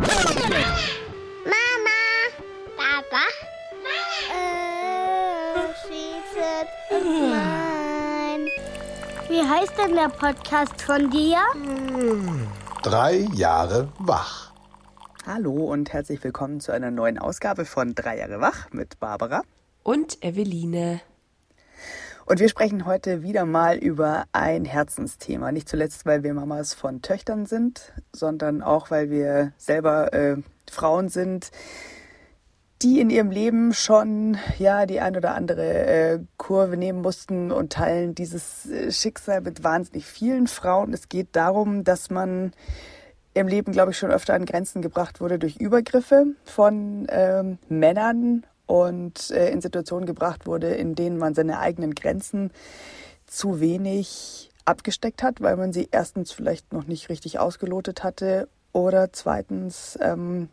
Mama. Papa. Äh, she Nein. Wie heißt denn der Podcast von dir? Drei Jahre wach. Hallo und herzlich willkommen zu einer neuen Ausgabe von Drei Jahre wach mit Barbara. Und Eveline. Und wir sprechen heute wieder mal über ein Herzensthema. Nicht zuletzt, weil wir Mamas von Töchtern sind, sondern auch, weil wir selber äh, Frauen sind, die in ihrem Leben schon ja die ein oder andere äh, Kurve nehmen mussten und teilen dieses äh, Schicksal mit wahnsinnig vielen Frauen. Es geht darum, dass man im Leben, glaube ich, schon öfter an Grenzen gebracht wurde durch Übergriffe von ähm, Männern und äh, in Situationen gebracht wurde, in denen man seine eigenen Grenzen zu wenig abgesteckt hat, weil man sie erstens vielleicht noch nicht richtig ausgelotet hatte oder zweitens ähm,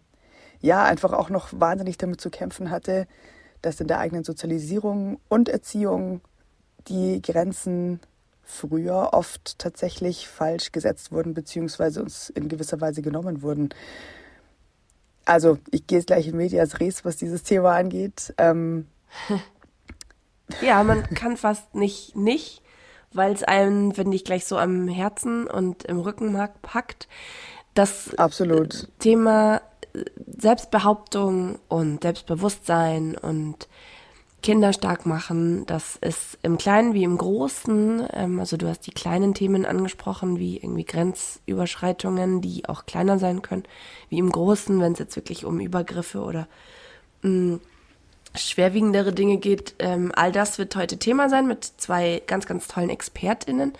ja einfach auch noch wahnsinnig damit zu kämpfen hatte, dass in der eigenen Sozialisierung und Erziehung die Grenzen früher oft tatsächlich falsch gesetzt wurden, beziehungsweise uns in gewisser Weise genommen wurden. Also ich gehe jetzt gleich in Medias Res, was dieses Thema angeht. Ähm. Ja, man kann fast nicht nicht, weil es einem, finde ich, gleich so am Herzen und im Rückenmark packt. Das Absolut. Thema Selbstbehauptung und Selbstbewusstsein und Kinder stark machen, das ist im Kleinen wie im Großen, ähm, also du hast die kleinen Themen angesprochen, wie irgendwie Grenzüberschreitungen, die auch kleiner sein können, wie im Großen, wenn es jetzt wirklich um Übergriffe oder mh, mm, schwerwiegendere Dinge geht. Ähm, all das wird heute Thema sein mit zwei ganz, ganz tollen ExpertInnen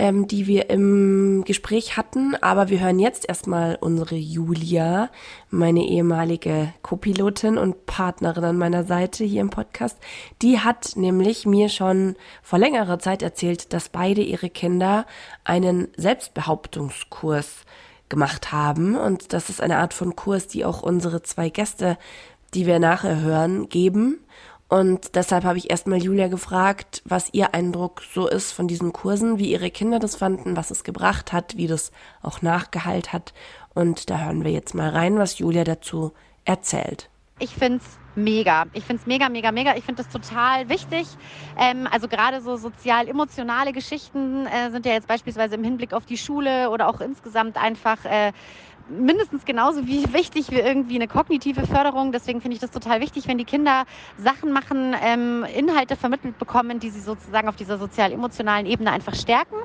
ähm, die wir im Gespräch hatten. Aber wir hören jetzt erstmal unsere Julia, meine ehemalige Co-Pilotin und Partnerin an meiner Seite hier im Podcast. Die hat nämlich mir schon vor längerer Zeit erzählt, dass beide ihre Kinder einen Selbstbehauptungskurs gemacht haben. Und das ist eine Art von Kurs, die auch unsere zwei Gäste, die wir nachher hören, geben. Und deshalb habe ich erstmal Julia gefragt, was ihr Eindruck so ist von diesen Kursen, wie ihre Kinder das fanden, was es gebracht hat, wie das auch nachgeheilt hat. Und da hören wir jetzt mal rein, was Julia dazu erzählt. Ich finde es mega. Ich finde es mega, mega, mega. Ich finde das total wichtig. Ähm, also gerade so sozial-emotionale Geschichten äh, sind ja jetzt beispielsweise im Hinblick auf die Schule oder auch insgesamt einfach äh, mindestens genauso wie wichtig wie irgendwie eine kognitive Förderung. Deswegen finde ich das total wichtig, wenn die Kinder Sachen machen, ähm, Inhalte vermittelt bekommen, die sie sozusagen auf dieser sozial-emotionalen Ebene einfach stärken.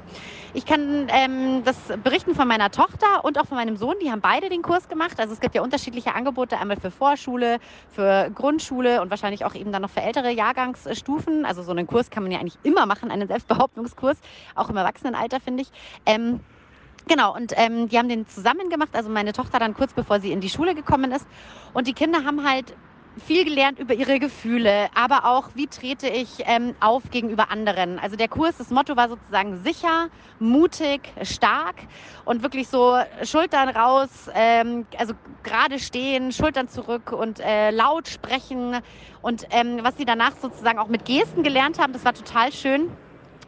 Ich kann ähm, das berichten von meiner Tochter und auch von meinem Sohn. Die haben beide den Kurs gemacht. Also es gibt ja unterschiedliche Angebote, einmal für Vorschule, für Grundschule und wahrscheinlich auch eben dann noch für ältere Jahrgangsstufen. Also so einen Kurs kann man ja eigentlich immer machen, einen Selbstbehauptungskurs, auch im Erwachsenenalter, finde ich. Ähm, Genau, und ähm, die haben den zusammen gemacht, also meine Tochter dann kurz bevor sie in die Schule gekommen ist. Und die Kinder haben halt viel gelernt über ihre Gefühle, aber auch, wie trete ich ähm, auf gegenüber anderen. Also der Kurs, das Motto war sozusagen sicher, mutig, stark und wirklich so Schultern raus, ähm, also gerade stehen, Schultern zurück und äh, laut sprechen. Und ähm, was sie danach sozusagen auch mit Gesten gelernt haben, das war total schön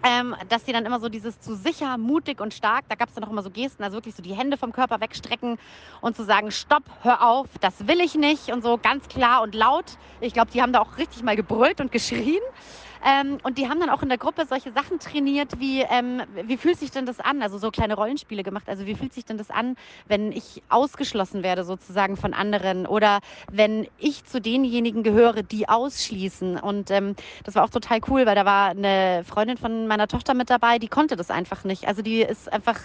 ähm, dass sie dann immer so dieses zu sicher, mutig und stark, da gab es dann auch immer so Gesten, also wirklich so die Hände vom Körper wegstrecken und zu sagen, stopp, hör auf, das will ich nicht und so ganz klar und laut. Ich glaube, die haben da auch richtig mal gebrüllt und geschrien. Ähm, und die haben dann auch in der Gruppe solche Sachen trainiert, wie ähm, wie fühlt sich denn das an? Also so kleine Rollenspiele gemacht. Also wie fühlt sich denn das an, wenn ich ausgeschlossen werde sozusagen von anderen oder wenn ich zu denjenigen gehöre, die ausschließen. Und ähm, das war auch total cool, weil da war eine Freundin von meiner Tochter mit dabei, die konnte das einfach nicht. Also die ist einfach,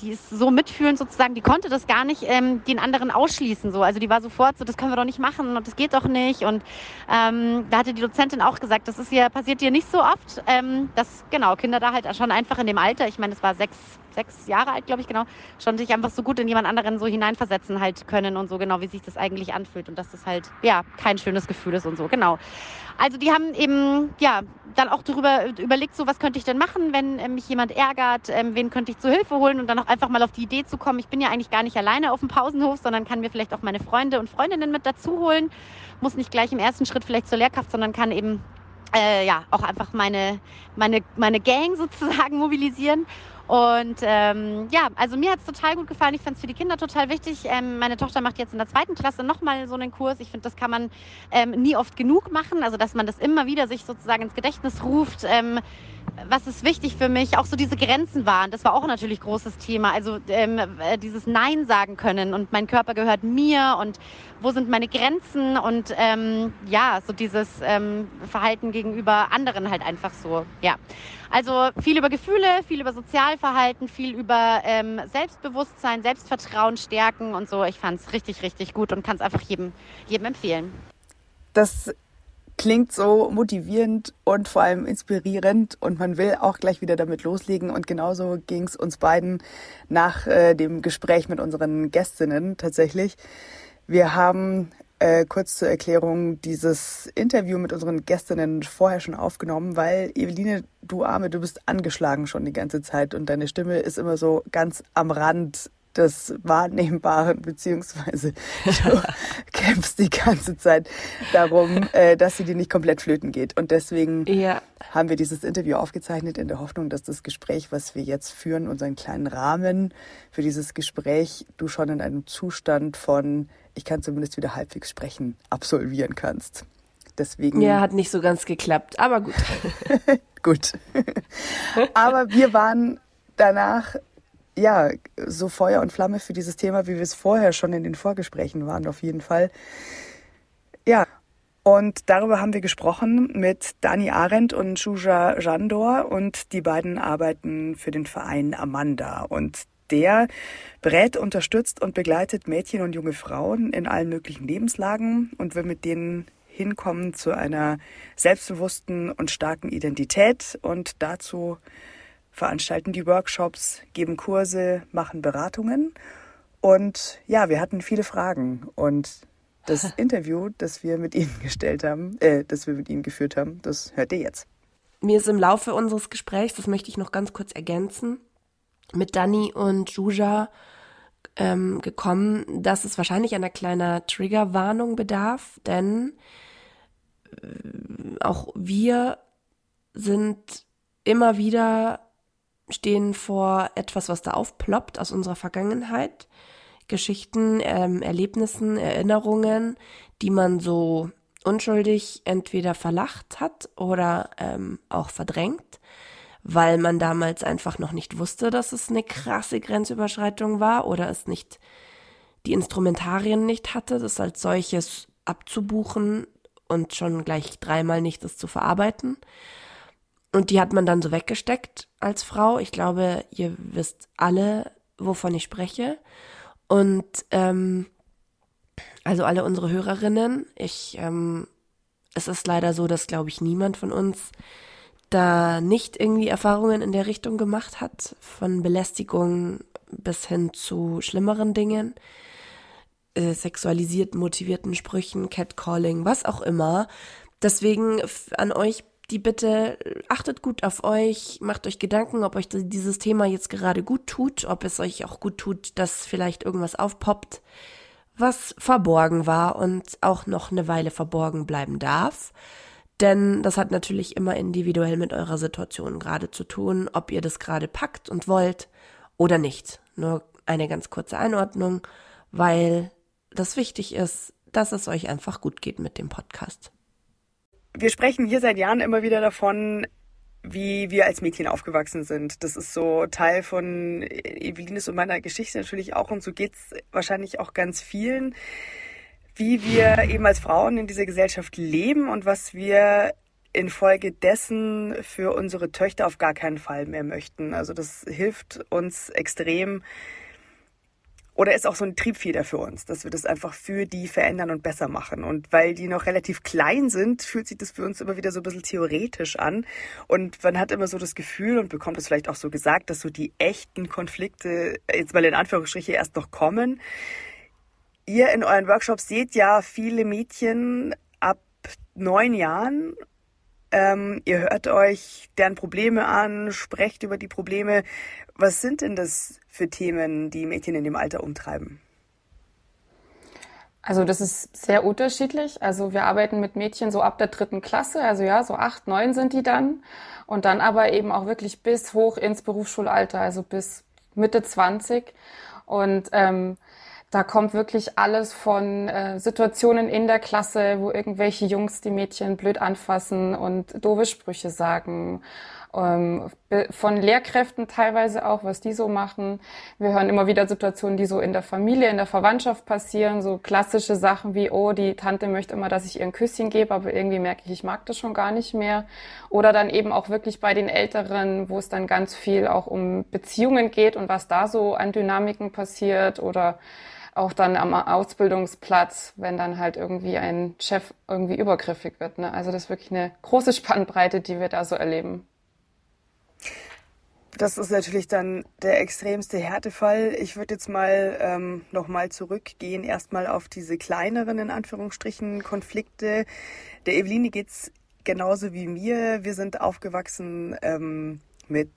die ist so mitfühlend sozusagen, die konnte das gar nicht ähm, den anderen ausschließen. So. Also die war sofort so, das können wir doch nicht machen und das geht doch nicht. Und ähm, da hatte die Dozentin auch gesagt, das ist ja passiert passiert dir nicht so oft, ähm, dass genau Kinder da halt schon einfach in dem Alter, ich meine, es war sechs, sechs Jahre alt, glaube ich, genau, schon sich einfach so gut in jemand anderen so hineinversetzen halt können und so genau, wie sich das eigentlich anfühlt und dass das halt, ja, kein schönes Gefühl ist und so, genau. Also die haben eben, ja, dann auch darüber überlegt, so was könnte ich denn machen, wenn äh, mich jemand ärgert, ähm, wen könnte ich zu Hilfe holen und dann auch einfach mal auf die Idee zu kommen, ich bin ja eigentlich gar nicht alleine auf dem Pausenhof, sondern kann mir vielleicht auch meine Freunde und Freundinnen mit dazu holen, muss nicht gleich im ersten Schritt vielleicht zur Lehrkraft, sondern kann eben äh, ja, auch einfach meine, meine, meine Gang sozusagen mobilisieren. Und ähm, ja, also mir hat es total gut gefallen. Ich fand es für die Kinder total wichtig. Ähm, meine Tochter macht jetzt in der zweiten Klasse nochmal so einen Kurs. Ich finde, das kann man ähm, nie oft genug machen. Also, dass man das immer wieder sich sozusagen ins Gedächtnis ruft. Ähm, was ist wichtig für mich? Auch so diese Grenzen waren. Das war auch natürlich großes Thema. Also ähm, äh, dieses Nein sagen können und mein Körper gehört mir und wo sind meine Grenzen und ähm, ja, so dieses ähm, Verhalten gegenüber anderen halt einfach so. Ja, also viel über Gefühle, viel über Sozialverhalten, viel über ähm, Selbstbewusstsein, Selbstvertrauen stärken und so. Ich fand es richtig, richtig gut und kann es einfach jedem, jedem empfehlen. Das klingt so motivierend und vor allem inspirierend und man will auch gleich wieder damit loslegen. Und genauso ging es uns beiden nach äh, dem Gespräch mit unseren Gästinnen tatsächlich. Wir haben äh, kurz zur Erklärung dieses Interview mit unseren Gästinnen vorher schon aufgenommen, weil Eveline, du Arme, du bist angeschlagen schon die ganze Zeit und deine Stimme ist immer so ganz am Rand des Wahrnehmbaren, beziehungsweise du kämpfst die ganze Zeit darum, äh, dass sie dir nicht komplett flöten geht. Und deswegen ja. haben wir dieses Interview aufgezeichnet in der Hoffnung, dass das Gespräch, was wir jetzt führen, unseren kleinen Rahmen für dieses Gespräch, du schon in einem Zustand von, ich kann zumindest wieder halbwegs sprechen, absolvieren kannst. Deswegen. Ja, hat nicht so ganz geklappt, aber gut. gut. aber wir waren danach ja, so Feuer und Flamme für dieses Thema, wie wir es vorher schon in den Vorgesprächen waren, auf jeden Fall. Ja, und darüber haben wir gesprochen mit Dani Arendt und Shuja Jandor und die beiden arbeiten für den Verein Amanda und der berät, unterstützt und begleitet Mädchen und junge Frauen in allen möglichen Lebenslagen und will mit denen hinkommen zu einer selbstbewussten und starken Identität und dazu veranstalten die Workshops, geben Kurse, machen Beratungen. Und ja, wir hatten viele Fragen und das Interview, das wir mit Ihnen gestellt haben, äh, das wir mit Ihnen geführt haben, das hört ihr jetzt. Mir ist im Laufe unseres Gesprächs, das möchte ich noch ganz kurz ergänzen, mit Dani und Juja ähm, gekommen, dass es wahrscheinlich einer kleiner Triggerwarnung bedarf, denn äh, auch wir sind immer wieder stehen vor etwas, was da aufploppt aus unserer Vergangenheit. Geschichten, ähm, Erlebnissen, Erinnerungen, die man so unschuldig entweder verlacht hat oder ähm, auch verdrängt, weil man damals einfach noch nicht wusste, dass es eine krasse Grenzüberschreitung war oder es nicht die Instrumentarien nicht hatte, das als solches abzubuchen und schon gleich dreimal nicht das zu verarbeiten. Und die hat man dann so weggesteckt als Frau. Ich glaube, ihr wisst alle, wovon ich spreche. Und ähm, also alle unsere Hörerinnen, ich, ähm, es ist leider so, dass, glaube ich, niemand von uns da nicht irgendwie Erfahrungen in der Richtung gemacht hat, von Belästigung bis hin zu schlimmeren Dingen, äh, sexualisiert motivierten Sprüchen, Catcalling, was auch immer. Deswegen an euch die Bitte, achtet gut auf euch, macht euch Gedanken, ob euch dieses Thema jetzt gerade gut tut, ob es euch auch gut tut, dass vielleicht irgendwas aufpoppt, was verborgen war und auch noch eine Weile verborgen bleiben darf. Denn das hat natürlich immer individuell mit eurer Situation gerade zu tun, ob ihr das gerade packt und wollt oder nicht. Nur eine ganz kurze Einordnung, weil das wichtig ist, dass es euch einfach gut geht mit dem Podcast wir sprechen hier seit Jahren immer wieder davon, wie wir als Mädchen aufgewachsen sind. Das ist so Teil von Evelines und meiner Geschichte natürlich auch und so geht's wahrscheinlich auch ganz vielen, wie wir eben als Frauen in dieser Gesellschaft leben und was wir infolgedessen für unsere Töchter auf gar keinen Fall mehr möchten. Also das hilft uns extrem, oder ist auch so ein Triebfeder für uns, dass wir das einfach für die verändern und besser machen. Und weil die noch relativ klein sind, fühlt sich das für uns immer wieder so ein bisschen theoretisch an. Und man hat immer so das Gefühl und bekommt es vielleicht auch so gesagt, dass so die echten Konflikte jetzt mal in Anführungsstriche erst noch kommen. Ihr in euren Workshops seht ja viele Mädchen ab neun Jahren ähm, ihr hört euch deren Probleme an, sprecht über die Probleme. Was sind denn das für Themen, die Mädchen in dem Alter umtreiben? Also das ist sehr unterschiedlich. Also wir arbeiten mit Mädchen so ab der dritten Klasse, also ja, so acht, neun sind die dann. Und dann aber eben auch wirklich bis hoch ins Berufsschulalter, also bis Mitte 20. Und ähm, da kommt wirklich alles von äh, Situationen in der Klasse, wo irgendwelche Jungs die Mädchen blöd anfassen und doofe Sprüche sagen ähm, von Lehrkräften teilweise auch, was die so machen. Wir hören immer wieder Situationen, die so in der Familie, in der Verwandtschaft passieren, so klassische Sachen wie, oh, die Tante möchte immer, dass ich ihr ein Küsschen gebe, aber irgendwie merke ich, ich mag das schon gar nicht mehr. Oder dann eben auch wirklich bei den Älteren, wo es dann ganz viel auch um Beziehungen geht und was da so an Dynamiken passiert oder auch dann am Ausbildungsplatz, wenn dann halt irgendwie ein Chef irgendwie übergriffig wird. Ne? Also das ist wirklich eine große Spannbreite, die wir da so erleben. Das ist natürlich dann der extremste Härtefall. Ich würde jetzt mal ähm, nochmal zurückgehen, erstmal auf diese kleineren, in Anführungsstrichen, Konflikte. Der Eveline geht's genauso wie mir. Wir sind aufgewachsen ähm, mit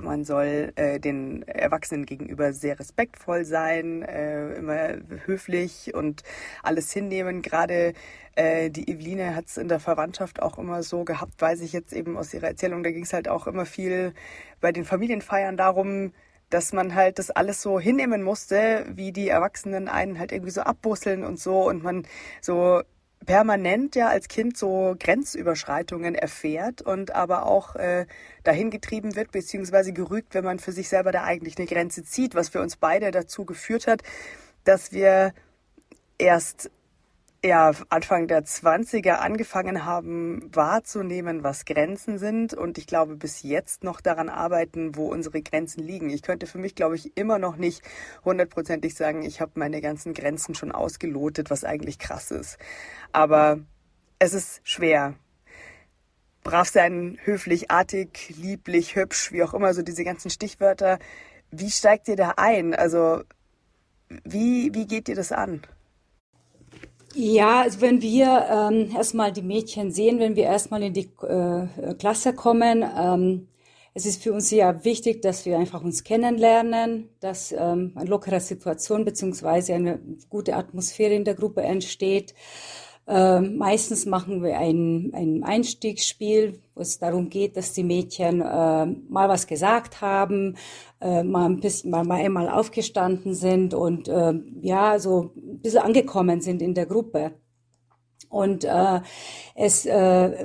man soll äh, den Erwachsenen gegenüber sehr respektvoll sein, äh, immer höflich und alles hinnehmen. Gerade äh, die Eveline hat es in der Verwandtschaft auch immer so gehabt, weiß ich jetzt eben aus ihrer Erzählung, da ging es halt auch immer viel bei den Familienfeiern darum, dass man halt das alles so hinnehmen musste, wie die Erwachsenen einen halt irgendwie so abbusseln und so und man so permanent ja als Kind so Grenzüberschreitungen erfährt und aber auch äh, dahin getrieben wird, beziehungsweise gerügt, wenn man für sich selber da eigentlich eine Grenze zieht, was für uns beide dazu geführt hat, dass wir erst ja, Anfang der 20er angefangen haben wahrzunehmen, was Grenzen sind und ich glaube bis jetzt noch daran arbeiten, wo unsere Grenzen liegen. Ich könnte für mich, glaube ich, immer noch nicht hundertprozentig sagen, ich habe meine ganzen Grenzen schon ausgelotet, was eigentlich krass ist. Aber es ist schwer. Brav sein, höflich, artig, lieblich, hübsch, wie auch immer, so diese ganzen Stichwörter. Wie steigt ihr da ein? Also, wie, wie geht ihr das an? Ja, also wenn wir ähm, erstmal die Mädchen sehen, wenn wir erstmal in die äh, Klasse kommen, ähm, es ist für uns sehr wichtig, dass wir einfach uns kennenlernen, dass ähm, eine lockere Situation beziehungsweise eine gute Atmosphäre in der Gruppe entsteht. Äh, meistens machen wir ein, ein Einstiegsspiel, wo es darum geht, dass die Mädchen äh, mal was gesagt haben, äh, mal ein bisschen, mal, mal einmal aufgestanden sind und äh, ja, so ein bisschen angekommen sind in der Gruppe. Und äh, es äh,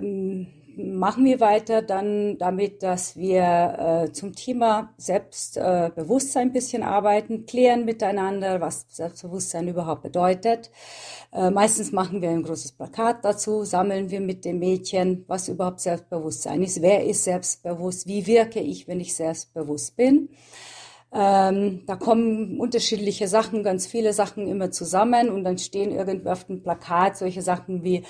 machen wir weiter dann damit, dass wir äh, zum Thema Selbstbewusstsein ein bisschen arbeiten, klären miteinander, was Selbstbewusstsein überhaupt bedeutet. Äh, meistens machen wir ein großes Plakat dazu, sammeln wir mit den Mädchen, was überhaupt Selbstbewusstsein ist, wer ist selbstbewusst, wie wirke ich, wenn ich selbstbewusst bin. Ähm, da kommen unterschiedliche Sachen, ganz viele Sachen immer zusammen und dann stehen irgendwie auf dem Plakat solche Sachen wie äh,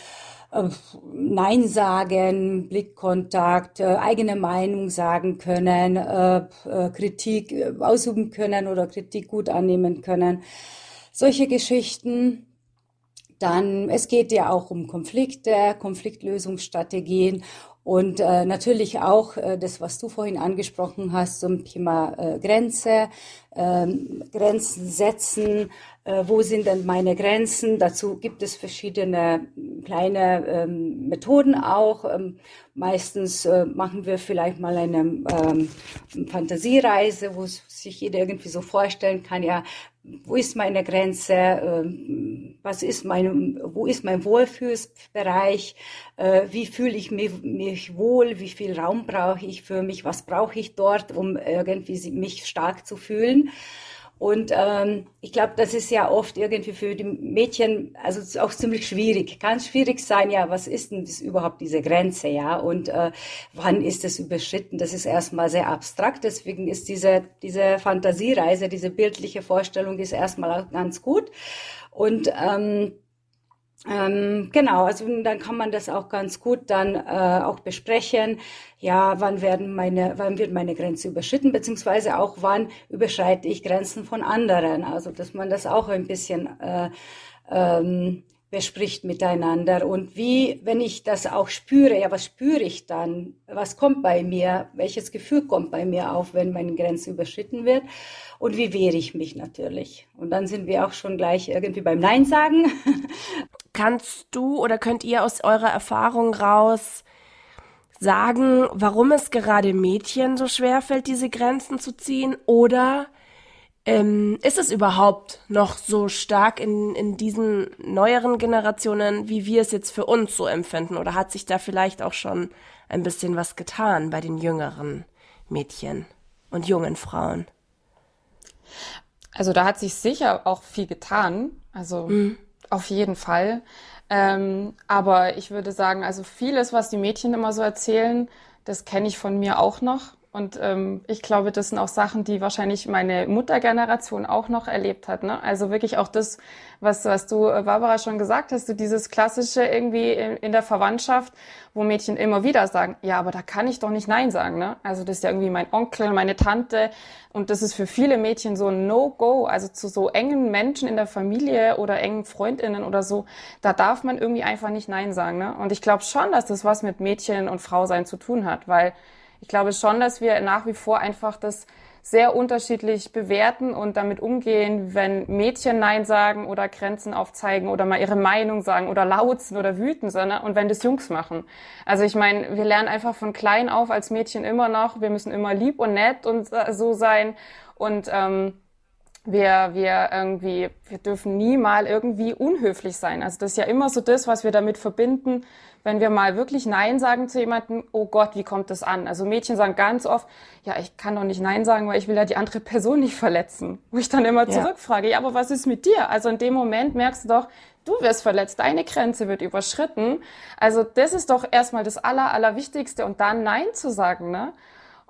Nein sagen, Blickkontakt, äh, eigene Meinung sagen können, äh, äh Kritik äh, ausüben können oder Kritik gut annehmen können. Solche Geschichten. Dann, es geht ja auch um Konflikte, Konfliktlösungsstrategien und äh, natürlich auch äh, das, was du vorhin angesprochen hast zum Thema äh, Grenze, ähm, Grenzen setzen. Äh, wo sind denn meine Grenzen? Dazu gibt es verschiedene kleine ähm, Methoden auch. Ähm, meistens äh, machen wir vielleicht mal eine ähm, Fantasiereise, wo sich jeder irgendwie so vorstellen kann, ja, wo ist meine Grenze, ähm, was ist mein, wo ist mein Wohlfühlsbereich, äh, wie fühle ich mich, mich wohl, wie viel Raum brauche ich für mich, was brauche ich dort, um irgendwie mich stark zu fühlen. Und ähm, ich glaube, das ist ja oft irgendwie für die Mädchen, also auch ziemlich schwierig. Kann schwierig sein, ja, was ist denn das überhaupt diese Grenze, ja? Und äh, wann ist es überschritten? Das ist erstmal sehr abstrakt. Deswegen ist diese, diese Fantasiereise, diese bildliche Vorstellung ist erstmal ganz gut. Und ähm, ähm, genau, also dann kann man das auch ganz gut dann äh, auch besprechen. Ja, wann werden meine, wann wird meine Grenze überschritten, beziehungsweise auch wann überschreite ich Grenzen von anderen. Also dass man das auch ein bisschen äh, ähm, wer spricht miteinander und wie, wenn ich das auch spüre, ja, was spüre ich dann? Was kommt bei mir? Welches Gefühl kommt bei mir auf, wenn meine Grenze überschritten wird? Und wie wehre ich mich natürlich? Und dann sind wir auch schon gleich irgendwie beim Nein sagen. Kannst du oder könnt ihr aus eurer Erfahrung raus sagen, warum es gerade Mädchen so schwer fällt, diese Grenzen zu ziehen? Oder ähm, ist es überhaupt noch so stark in, in diesen neueren Generationen, wie wir es jetzt für uns so empfinden? Oder hat sich da vielleicht auch schon ein bisschen was getan bei den jüngeren Mädchen und jungen Frauen? Also da hat sich sicher auch viel getan. Also mhm. auf jeden Fall. Ähm, aber ich würde sagen, also vieles, was die Mädchen immer so erzählen, das kenne ich von mir auch noch. Und ähm, ich glaube, das sind auch Sachen, die wahrscheinlich meine Muttergeneration auch noch erlebt hat. Ne? Also wirklich auch das, was, was du, äh, Barbara, schon gesagt hast, du dieses klassische irgendwie in, in, der Verwandtschaft, wo Mädchen immer wieder sagen, ja, aber da kann ich doch nicht Nein sagen. Ne? Also das ist ja irgendwie mein Onkel, meine Tante. Und das ist für viele Mädchen so ein No-Go. Also zu so engen Menschen in der Familie oder engen Freundinnen oder so, da darf man irgendwie einfach nicht Nein sagen. Ne? Und ich glaube schon, dass das was mit Mädchen und Frau sein zu tun hat, weil ich glaube schon, dass wir nach wie vor einfach das sehr unterschiedlich bewerten und damit umgehen, wenn Mädchen Nein sagen oder Grenzen aufzeigen oder mal ihre Meinung sagen oder laut sind oder wütend sind und wenn das Jungs machen. Also ich meine, wir lernen einfach von klein auf als Mädchen immer noch, wir müssen immer lieb und nett und so sein und ähm, wir, wir irgendwie, wir dürfen nie mal irgendwie unhöflich sein. Also das ist ja immer so das, was wir damit verbinden, wenn wir mal wirklich Nein sagen zu jemandem, oh Gott, wie kommt das an? Also Mädchen sagen ganz oft, ja, ich kann doch nicht Nein sagen, weil ich will ja die andere Person nicht verletzen. Wo ich dann immer ja. zurückfrage, ja, aber was ist mit dir? Also in dem Moment merkst du doch, du wirst verletzt, deine Grenze wird überschritten. Also das ist doch erstmal das Aller, Allerwichtigste und dann Nein zu sagen, ne?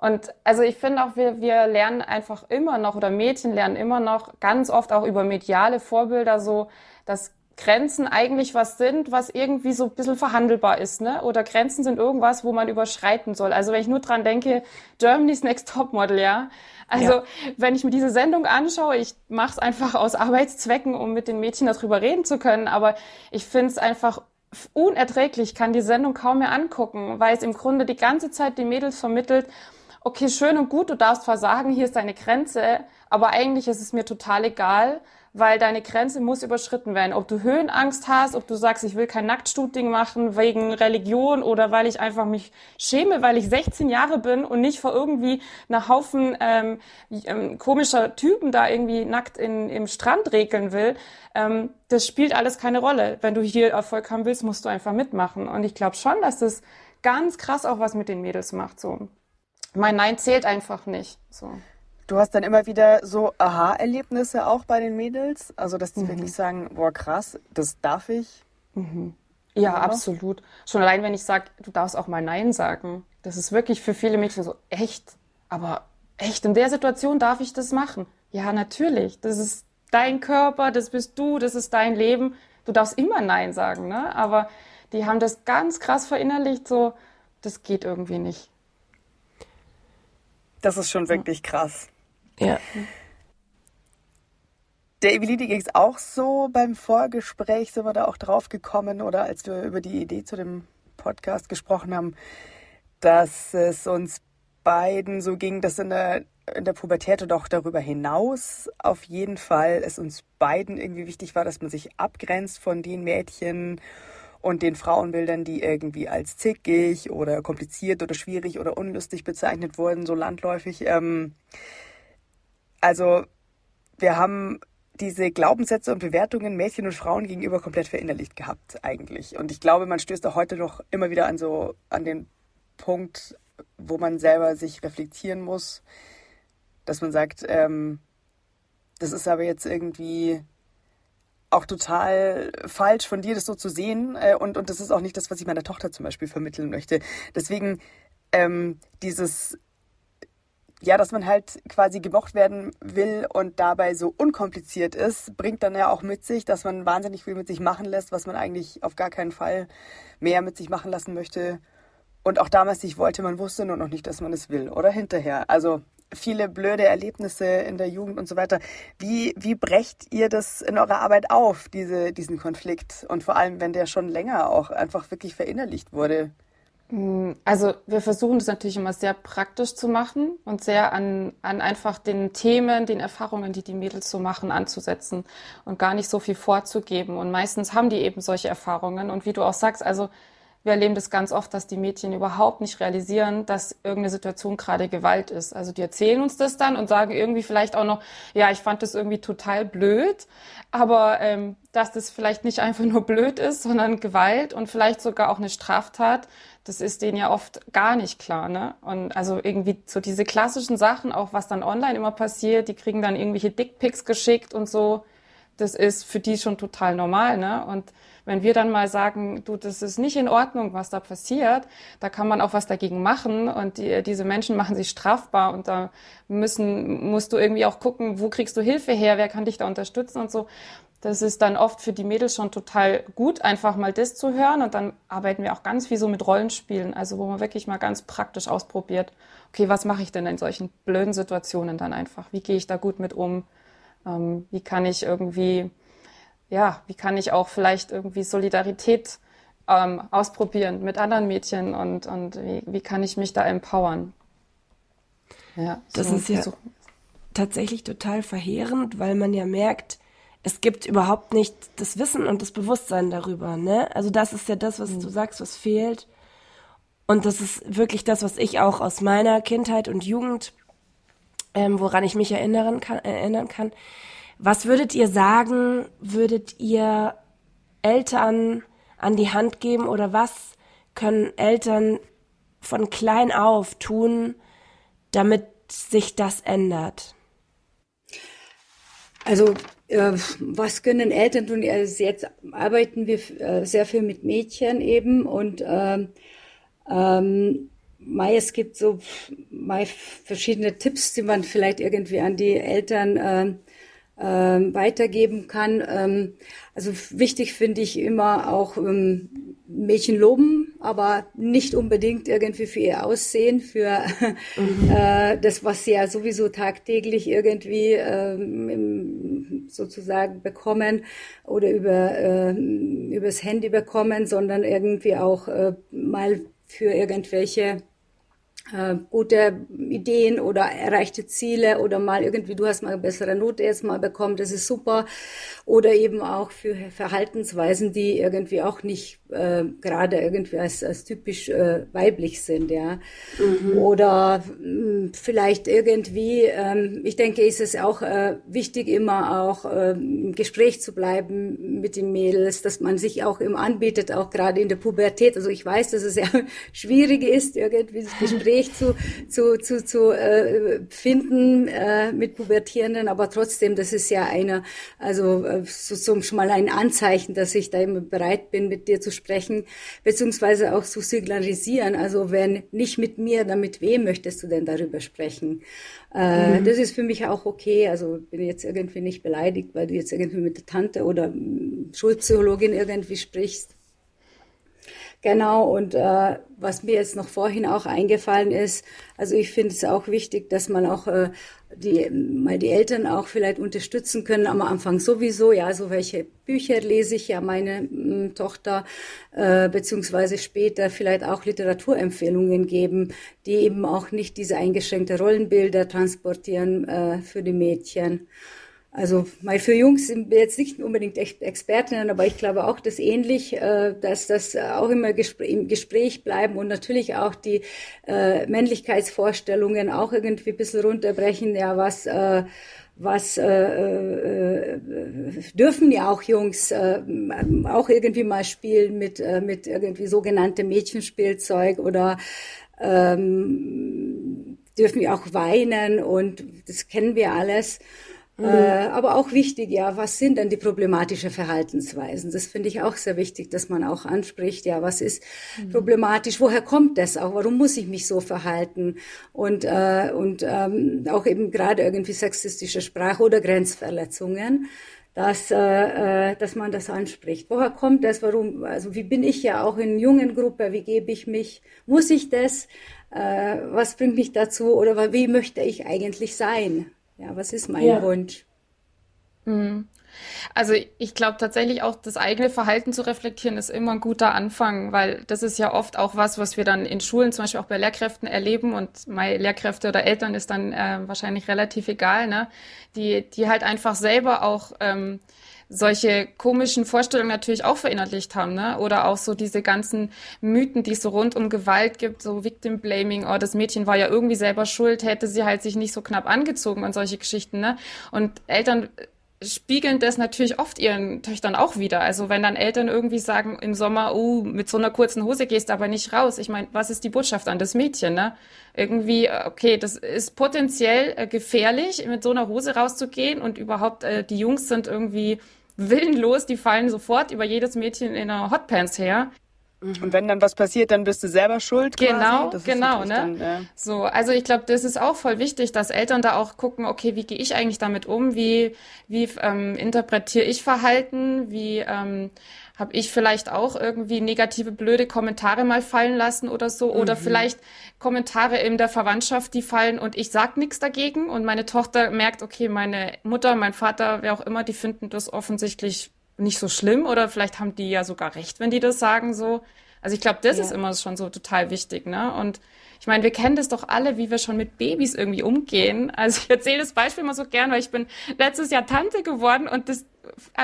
Und also ich finde auch, wir, wir lernen einfach immer noch oder Mädchen lernen immer noch ganz oft auch über mediale Vorbilder so, dass Grenzen eigentlich was sind, was irgendwie so ein bisschen verhandelbar ist, ne? Oder Grenzen sind irgendwas, wo man überschreiten soll. Also wenn ich nur dran denke, Germany's Next Topmodel, ja. Also ja. wenn ich mir diese Sendung anschaue, ich mache es einfach aus Arbeitszwecken, um mit den Mädchen darüber reden zu können, aber ich finde es einfach unerträglich, kann die Sendung kaum mehr angucken, weil es im Grunde die ganze Zeit die Mädels vermittelt, okay, schön und gut, du darfst versagen, hier ist deine Grenze, aber eigentlich ist es mir total egal, weil deine Grenze muss überschritten werden. Ob du Höhenangst hast, ob du sagst, ich will kein Nacktstuding machen wegen Religion oder weil ich einfach mich schäme, weil ich 16 Jahre bin und nicht vor irgendwie einer Haufen ähm, ähm, komischer Typen da irgendwie nackt in, im Strand regeln will. Ähm, das spielt alles keine Rolle. Wenn du hier Erfolg haben willst, musst du einfach mitmachen. Und ich glaube schon, dass das ganz krass auch was mit den Mädels macht. So. Mein Nein zählt einfach nicht. So. Du hast dann immer wieder so Aha-Erlebnisse auch bei den Mädels? Also, dass die mhm. wirklich sagen, boah, krass, das darf ich? Mhm. Ja, absolut. Schon allein, wenn ich sage, du darfst auch mal Nein sagen. Das ist wirklich für viele Mädchen so, echt? Aber echt, in der Situation darf ich das machen? Ja, natürlich. Das ist dein Körper, das bist du, das ist dein Leben. Du darfst immer Nein sagen, ne? Aber die haben das ganz krass verinnerlicht, so, das geht irgendwie nicht. Das ist schon wirklich krass. Ja. Der Evelini ging es auch so beim Vorgespräch, sind wir da auch drauf gekommen oder als wir über die Idee zu dem Podcast gesprochen haben, dass es uns beiden so ging, dass in der, in der Pubertät und auch darüber hinaus auf jeden Fall es uns beiden irgendwie wichtig war, dass man sich abgrenzt von den Mädchen und den Frauenbildern, die irgendwie als zickig oder kompliziert oder schwierig oder unlustig bezeichnet wurden, so landläufig. Ähm, also wir haben diese Glaubenssätze und Bewertungen Mädchen und Frauen gegenüber komplett verinnerlicht gehabt eigentlich. Und ich glaube, man stößt auch heute noch immer wieder an so an den Punkt, wo man selber sich reflektieren muss, dass man sagt, ähm, das ist aber jetzt irgendwie auch total falsch von dir, das so zu sehen. Äh, und, und das ist auch nicht das, was ich meiner Tochter zum Beispiel vermitteln möchte. Deswegen ähm, dieses ja, dass man halt quasi gemocht werden will und dabei so unkompliziert ist, bringt dann ja auch mit sich, dass man wahnsinnig viel mit sich machen lässt, was man eigentlich auf gar keinen Fall mehr mit sich machen lassen möchte. Und auch damals nicht wollte, man wusste nur noch nicht, dass man es will. Oder hinterher. Also viele blöde Erlebnisse in der Jugend und so weiter. Wie, wie brecht ihr das in eurer Arbeit auf, diese, diesen Konflikt? Und vor allem, wenn der schon länger auch einfach wirklich verinnerlicht wurde? Mm, also wir versuchen das natürlich immer sehr praktisch zu machen und sehr an, an einfach den Themen, den Erfahrungen, die die Mädels so machen, anzusetzen und gar nicht so viel vorzugeben. Und meistens haben die eben solche Erfahrungen. Und wie du auch sagst, also wir erleben das ganz oft, dass die Mädchen überhaupt nicht realisieren, dass irgendeine Situation gerade Gewalt ist. Also die erzählen uns das dann und sagen irgendwie vielleicht auch noch, ja, ich fand das irgendwie total blöd, aber ähm, dass das vielleicht nicht einfach nur blöd ist, sondern Gewalt und vielleicht sogar auch eine Straftat, das ist denen ja oft gar nicht klar. Ne? Und also irgendwie so diese klassischen Sachen, auch was dann online immer passiert, die kriegen dann irgendwelche Dickpics geschickt und so, das ist für die schon total normal. Ne? Und wenn wir dann mal sagen, du, das ist nicht in Ordnung, was da passiert, da kann man auch was dagegen machen und die, diese Menschen machen sich strafbar und da müssen, musst du irgendwie auch gucken, wo kriegst du Hilfe her, wer kann dich da unterstützen und so. Das ist dann oft für die Mädels schon total gut, einfach mal das zu hören. Und dann arbeiten wir auch ganz viel so mit Rollenspielen, also wo man wirklich mal ganz praktisch ausprobiert, okay, was mache ich denn in solchen blöden Situationen dann einfach? Wie gehe ich da gut mit um? Ähm, wie kann ich irgendwie ja, wie kann ich auch vielleicht irgendwie Solidarität ähm, ausprobieren mit anderen Mädchen und, und wie, wie kann ich mich da empowern? Ja, das so, ist ja so. tatsächlich total verheerend, weil man ja merkt, es gibt überhaupt nicht das Wissen und das Bewusstsein darüber. Ne? Also das ist ja das, was mhm. du sagst, was fehlt. Und das ist wirklich das, was ich auch aus meiner Kindheit und Jugend, ähm, woran ich mich erinnern kann, erinnern kann, was würdet ihr sagen, würdet ihr Eltern an die Hand geben oder was können Eltern von klein auf tun, damit sich das ändert? Also äh, was können Eltern tun? Also jetzt arbeiten wir äh, sehr viel mit Mädchen eben und ähm, ähm, es gibt so Mai verschiedene Tipps, die man vielleicht irgendwie an die Eltern äh, ähm, weitergeben kann. Ähm, also wichtig finde ich immer auch ähm, Mädchen loben, aber nicht unbedingt irgendwie für ihr Aussehen, für mhm. äh, das, was sie ja sowieso tagtäglich irgendwie ähm, sozusagen bekommen oder über äh, übers Handy bekommen, sondern irgendwie auch äh, mal für irgendwelche äh, gute Ideen oder erreichte Ziele oder mal irgendwie, du hast mal eine bessere Note jetzt mal bekommen, das ist super. Oder eben auch für Verhaltensweisen, die irgendwie auch nicht äh, gerade irgendwie als, als typisch äh, weiblich sind, ja. Mhm. Oder mh, hm, vielleicht irgendwie, ähm, ich denke, ist es auch äh, wichtig, immer auch äh, im Gespräch zu bleiben mit den Mädels, dass man sich auch immer anbietet, auch gerade in der Pubertät. Also ich weiß, dass es ja schwierig ist, irgendwie das Gespräch zu, zu, zu, zu äh, finden äh, mit Pubertierenden, aber trotzdem, das ist ja eine, also äh, so, so schon mal ein Anzeichen, dass ich da immer bereit bin, mit dir zu sprechen beziehungsweise auch zu signalisieren. Also wenn nicht mit mir, dann mit wem möchtest du denn darüber sprechen? Äh, mhm. Das ist für mich auch okay. Also bin jetzt irgendwie nicht beleidigt, weil du jetzt irgendwie mit der Tante oder mm, Schulpsychologin irgendwie sprichst. Genau, und äh, was mir jetzt noch vorhin auch eingefallen ist, also ich finde es auch wichtig, dass man auch äh, die, mal die Eltern auch vielleicht unterstützen können, am Anfang sowieso, ja, so welche Bücher lese ich ja meine m, mm, Tochter, äh, beziehungsweise später vielleicht auch Literaturempfehlungen geben, die eben auch nicht diese eingeschränkte Rollenbilder transportieren äh, für die Mädchen. Also mal für Jungs sind wir jetzt nicht unbedingt Expertinnen, aber ich glaube auch, dass ähnlich, äh, dass das auch immer im Gespräch bleiben und natürlich auch die äh, Männlichkeitsvorstellungen auch irgendwie ein bisschen runterbrechen. Ja, was äh, was äh, äh, dürfen ja auch Jungs äh, auch irgendwie mal spielen mit mit irgendwie sogenanntem Mädchenspielzeug oder ähm, dürfen ja auch weinen und das kennen wir alles. Mhm. Äh, aber auch wichtig, ja, was sind denn die problematischen Verhaltensweisen? Das finde ich auch sehr wichtig, dass man auch anspricht, ja, was ist mhm. problematisch? Woher kommt das auch? Warum muss ich mich so verhalten? Und, äh, und ähm, auch eben gerade irgendwie sexistische Sprache oder Grenzverletzungen dass, äh, äh, dass man das anspricht. Woher kommt das? Warum? Also wie bin ich ja auch in jungen Gruppe? Wie gebe ich mich? Muss ich das? Äh, was bringt mich dazu? Oder wie möchte ich eigentlich sein? Ja, was ist mein ja. Wunsch? Mhm. Also ich glaube tatsächlich auch, das eigene Verhalten zu reflektieren ist immer ein guter Anfang, weil das ist ja oft auch was, was wir dann in Schulen, zum Beispiel auch bei Lehrkräften erleben und meine Lehrkräfte oder Eltern ist dann äh, wahrscheinlich relativ egal, ne? Die, die halt einfach selber auch ähm, solche komischen Vorstellungen natürlich auch verinnerlicht haben, ne? Oder auch so diese ganzen Mythen, die es so rund um Gewalt gibt, so Victim Blaming, oh, das Mädchen war ja irgendwie selber schuld, hätte sie halt sich nicht so knapp angezogen und solche Geschichten, ne? Und Eltern spiegeln das natürlich oft ihren Töchtern auch wieder. Also wenn dann Eltern irgendwie sagen im Sommer, oh, mit so einer kurzen Hose gehst du aber nicht raus. Ich meine, was ist die Botschaft an das Mädchen, ne? Irgendwie, äh, okay, das ist potenziell äh, gefährlich, mit so einer Hose rauszugehen und überhaupt äh, die Jungs sind irgendwie willenlos, die fallen sofort über jedes Mädchen in einer Hotpants her. Und wenn dann was passiert, dann bist du selber schuld. Genau, genau, ne? Dann, ja. So, also ich glaube, das ist auch voll wichtig, dass Eltern da auch gucken, okay, wie gehe ich eigentlich damit um? Wie, wie ähm, interpretiere ich Verhalten? Wie ähm, habe ich vielleicht auch irgendwie negative, blöde Kommentare mal fallen lassen oder so? Oder mhm. vielleicht Kommentare in der Verwandtschaft, die fallen und ich sag nichts dagegen und meine Tochter merkt, okay, meine Mutter, mein Vater, wer auch immer, die finden das offensichtlich nicht so schlimm oder vielleicht haben die ja sogar recht, wenn die das sagen so. Also ich glaube, das ja. ist immer schon so total wichtig, ne? Und ich meine, wir kennen das doch alle, wie wir schon mit Babys irgendwie umgehen. Also ich erzähle das Beispiel immer so gern, weil ich bin letztes Jahr Tante geworden und das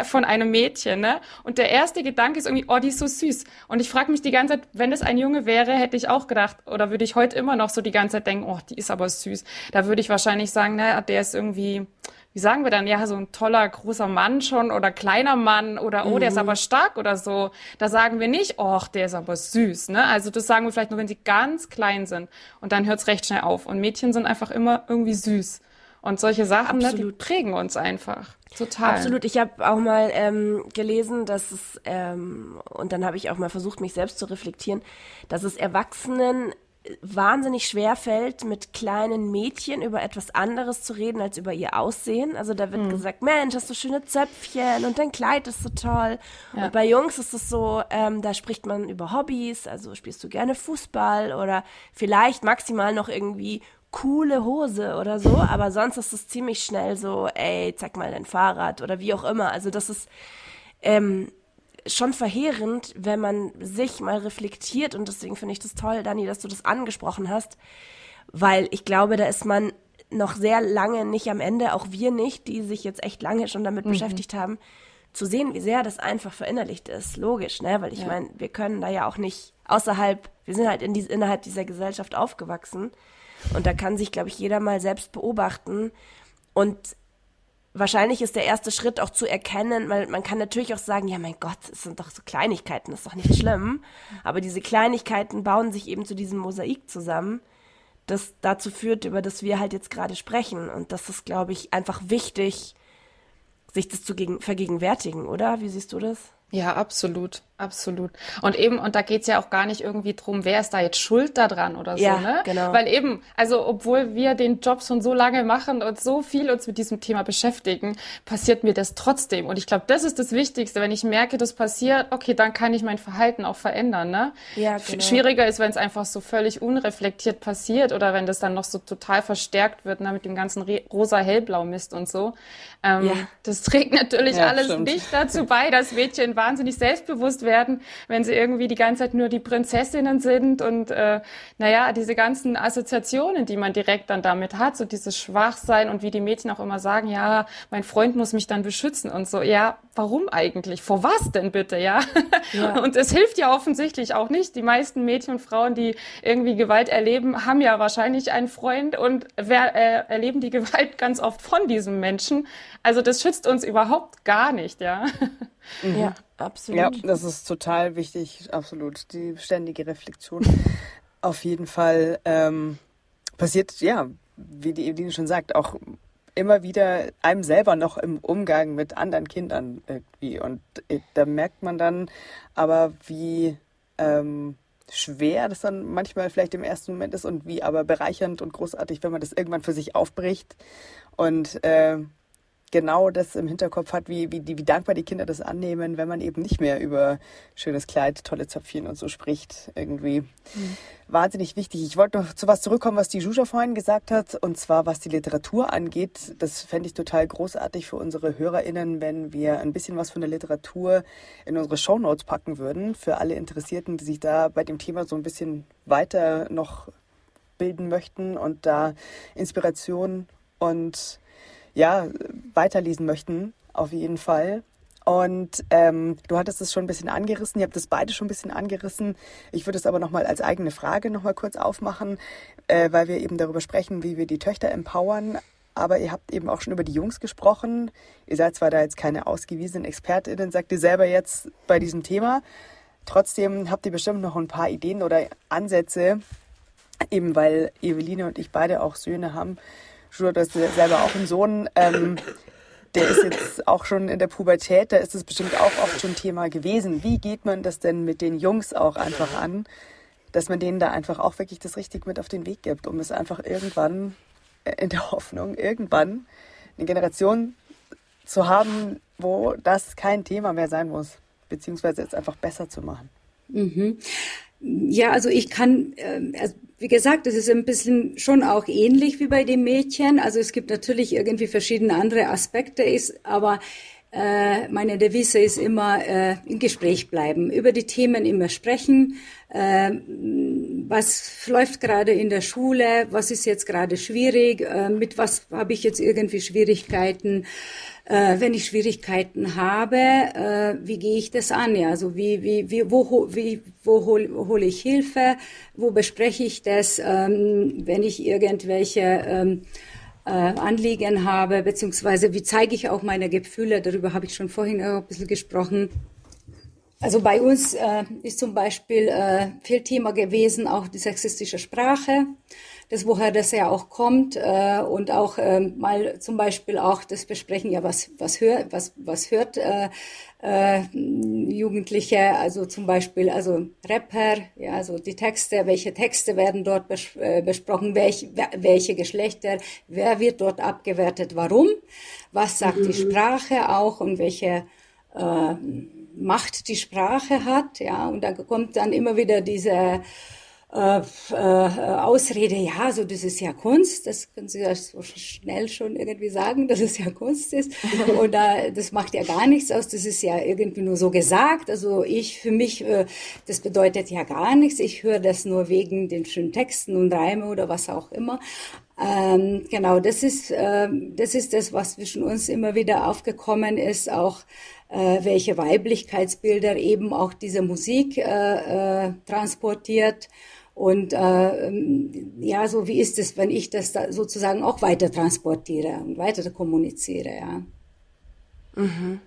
von einem Mädchen, ne? Und der erste Gedanke ist irgendwie, oh, die ist so süß. Und ich frage mich die ganze Zeit, wenn es ein Junge wäre, hätte ich auch gedacht, oder würde ich heute immer noch so die ganze Zeit denken, oh, die ist aber süß. Da würde ich wahrscheinlich sagen, naja, der ist irgendwie wie sagen wir dann, ja, so ein toller großer Mann schon oder kleiner Mann oder oh, der ist mhm. aber stark oder so. Da sagen wir nicht, oh, der ist aber süß, ne? Also das sagen wir vielleicht nur, wenn sie ganz klein sind und dann hört es recht schnell auf. Und Mädchen sind einfach immer irgendwie süß. Und solche Sachen, ne, die prägen uns einfach. Total. Absolut. Ich habe auch mal ähm, gelesen, dass es, ähm, und dann habe ich auch mal versucht, mich selbst zu reflektieren, dass es Erwachsenen wahnsinnig schwer fällt, mit kleinen Mädchen über etwas anderes zu reden als über ihr Aussehen. Also da wird mhm. gesagt, Mensch, hast du schöne Zöpfchen und dein Kleid ist so toll. Ja. Und bei Jungs ist es so, ähm, da spricht man über Hobbys, also spielst du gerne Fußball oder vielleicht maximal noch irgendwie coole Hose oder so, aber sonst ist es ziemlich schnell so, ey, zeig mal dein Fahrrad oder wie auch immer. Also das ist ähm, schon verheerend, wenn man sich mal reflektiert und deswegen finde ich das toll, Dani, dass du das angesprochen hast, weil ich glaube, da ist man noch sehr lange nicht am Ende, auch wir nicht, die sich jetzt echt lange schon damit mhm. beschäftigt haben, zu sehen, wie sehr das einfach verinnerlicht ist. Logisch, ne? Weil ich ja. meine, wir können da ja auch nicht außerhalb, wir sind halt in die, innerhalb dieser Gesellschaft aufgewachsen. Und da kann sich, glaube ich, jeder mal selbst beobachten. Und wahrscheinlich ist der erste Schritt auch zu erkennen, weil man kann natürlich auch sagen, ja mein Gott, es sind doch so Kleinigkeiten, das ist doch nicht schlimm. Aber diese Kleinigkeiten bauen sich eben zu diesem Mosaik zusammen, das dazu führt, über das wir halt jetzt gerade sprechen. Und das ist, glaube ich, einfach wichtig, sich das zu vergegenwärtigen, oder? Wie siehst du das? Ja, absolut. Absolut. Und eben, und da geht's ja auch gar nicht irgendwie drum, wer ist da jetzt schuld daran oder so, ja, ne? Genau. Weil eben, also obwohl wir den Job schon so lange machen und so viel uns mit diesem Thema beschäftigen, passiert mir das trotzdem. Und ich glaube, das ist das Wichtigste. Wenn ich merke, das passiert, okay, dann kann ich mein Verhalten auch verändern, ne? Ja, genau. Schwieriger ist, wenn es einfach so völlig unreflektiert passiert oder wenn das dann noch so total verstärkt wird, ne, mit dem ganzen rosa-hellblau-Mist und so. Ähm, ja. Das trägt natürlich ja, alles stimmt. nicht dazu bei, dass Mädchen wahnsinnig selbstbewusst werden, wenn sie irgendwie die ganze Zeit nur die Prinzessinnen sind und äh, naja, diese ganzen Assoziationen, die man direkt dann damit hat, so dieses Schwachsein und wie die Mädchen auch immer sagen, ja, mein Freund muss mich dann beschützen und so. Ja, warum eigentlich? Vor was denn bitte, ja? ja. Und es hilft ja offensichtlich auch nicht. Die meisten Mädchen und Frauen, die irgendwie Gewalt erleben, haben ja wahrscheinlich einen Freund und wer, äh, erleben die Gewalt ganz oft von diesem Menschen. Also das schützt uns überhaupt gar nicht, ja. Ja, absolut. Ja, das ist total wichtig, absolut. Die ständige Reflexion. Auf jeden Fall ähm, passiert, ja, wie die Eveline schon sagt, auch immer wieder einem selber noch im Umgang mit anderen Kindern irgendwie. Und äh, da merkt man dann aber, wie ähm, schwer das dann manchmal vielleicht im ersten Moment ist und wie aber bereichernd und großartig, wenn man das irgendwann für sich aufbricht und äh, genau das im Hinterkopf hat, wie, wie, wie dankbar die Kinder das annehmen, wenn man eben nicht mehr über schönes Kleid, tolle Zöpfchen und so spricht. Irgendwie mhm. wahnsinnig wichtig. Ich wollte noch zu was zurückkommen, was die Juscha vorhin gesagt hat, und zwar was die Literatur angeht. Das fände ich total großartig für unsere HörerInnen, wenn wir ein bisschen was von der Literatur in unsere Shownotes packen würden, für alle Interessierten, die sich da bei dem Thema so ein bisschen weiter noch bilden möchten und da Inspiration und ja, weiterlesen möchten, auf jeden Fall. Und ähm, du hattest es schon ein bisschen angerissen, ihr habt es beide schon ein bisschen angerissen. Ich würde es aber nochmal als eigene Frage nochmal kurz aufmachen, äh, weil wir eben darüber sprechen, wie wir die Töchter empowern. Aber ihr habt eben auch schon über die Jungs gesprochen. Ihr seid zwar da jetzt keine ausgewiesenen ExpertInnen, sagt ihr selber jetzt bei diesem Thema. Trotzdem habt ihr bestimmt noch ein paar Ideen oder Ansätze, eben weil Eveline und ich beide auch Söhne haben, Julia, du hast selber auch einen Sohn, ähm, der ist jetzt auch schon in der Pubertät, da ist es bestimmt auch oft schon Thema gewesen. Wie geht man das denn mit den Jungs auch einfach an, dass man denen da einfach auch wirklich das richtig mit auf den Weg gibt, um es einfach irgendwann, äh, in der Hoffnung, irgendwann eine Generation zu haben, wo das kein Thema mehr sein muss, beziehungsweise jetzt einfach besser zu machen. Mhm. Ja, also ich kann, äh, also wie gesagt, es ist ein bisschen schon auch ähnlich wie bei den Mädchen. Also es gibt natürlich irgendwie verschiedene andere Aspekte, ist, aber äh, meine Devise ist immer äh, im Gespräch bleiben, über die Themen immer sprechen. Äh, was läuft gerade in der Schule? Was ist jetzt gerade schwierig? Äh, mit was habe ich jetzt irgendwie Schwierigkeiten? Äh, wenn ich Schwierigkeiten habe, äh, wie gehe ich das an? Ja, also wie, wie, wie, wo, wie, wo hole hol ich Hilfe? Wo bespreche ich das, ähm, wenn ich irgendwelche ähm, äh, Anliegen habe, beziehungsweise wie zeige ich auch meine Gefühle? Darüber habe ich schon vorhin auch ein bisschen gesprochen. Also bei uns äh, ist zum Beispiel äh, viel Thema gewesen auch die sexistische Sprache das woher das ja auch kommt äh, und auch ähm, mal zum Beispiel auch das Besprechen, ja was was hört was was hört äh, äh, Jugendliche, also zum Beispiel also Rapper, ja also die Texte, welche Texte werden dort bes äh, besprochen, welch, welche Geschlechter, wer wird dort abgewertet, warum, was sagt mhm. die Sprache auch und welche äh, Macht die Sprache hat, ja und da kommt dann immer wieder diese äh, äh, Ausrede, ja, so das ist ja Kunst, das können Sie ja so schnell schon irgendwie sagen, dass es ja Kunst ist. Oder das macht ja gar nichts aus, das ist ja irgendwie nur so gesagt. Also ich für mich, äh, das bedeutet ja gar nichts. Ich höre das nur wegen den schönen Texten und Reime oder was auch immer. Ähm, genau, das ist, äh, das ist das, was zwischen uns immer wieder aufgekommen ist, auch äh, welche Weiblichkeitsbilder eben auch diese Musik äh, äh, transportiert. Und äh, ja, so wie ist es, wenn ich das da sozusagen auch weiter transportiere und weiter kommuniziere, ja. Mhm.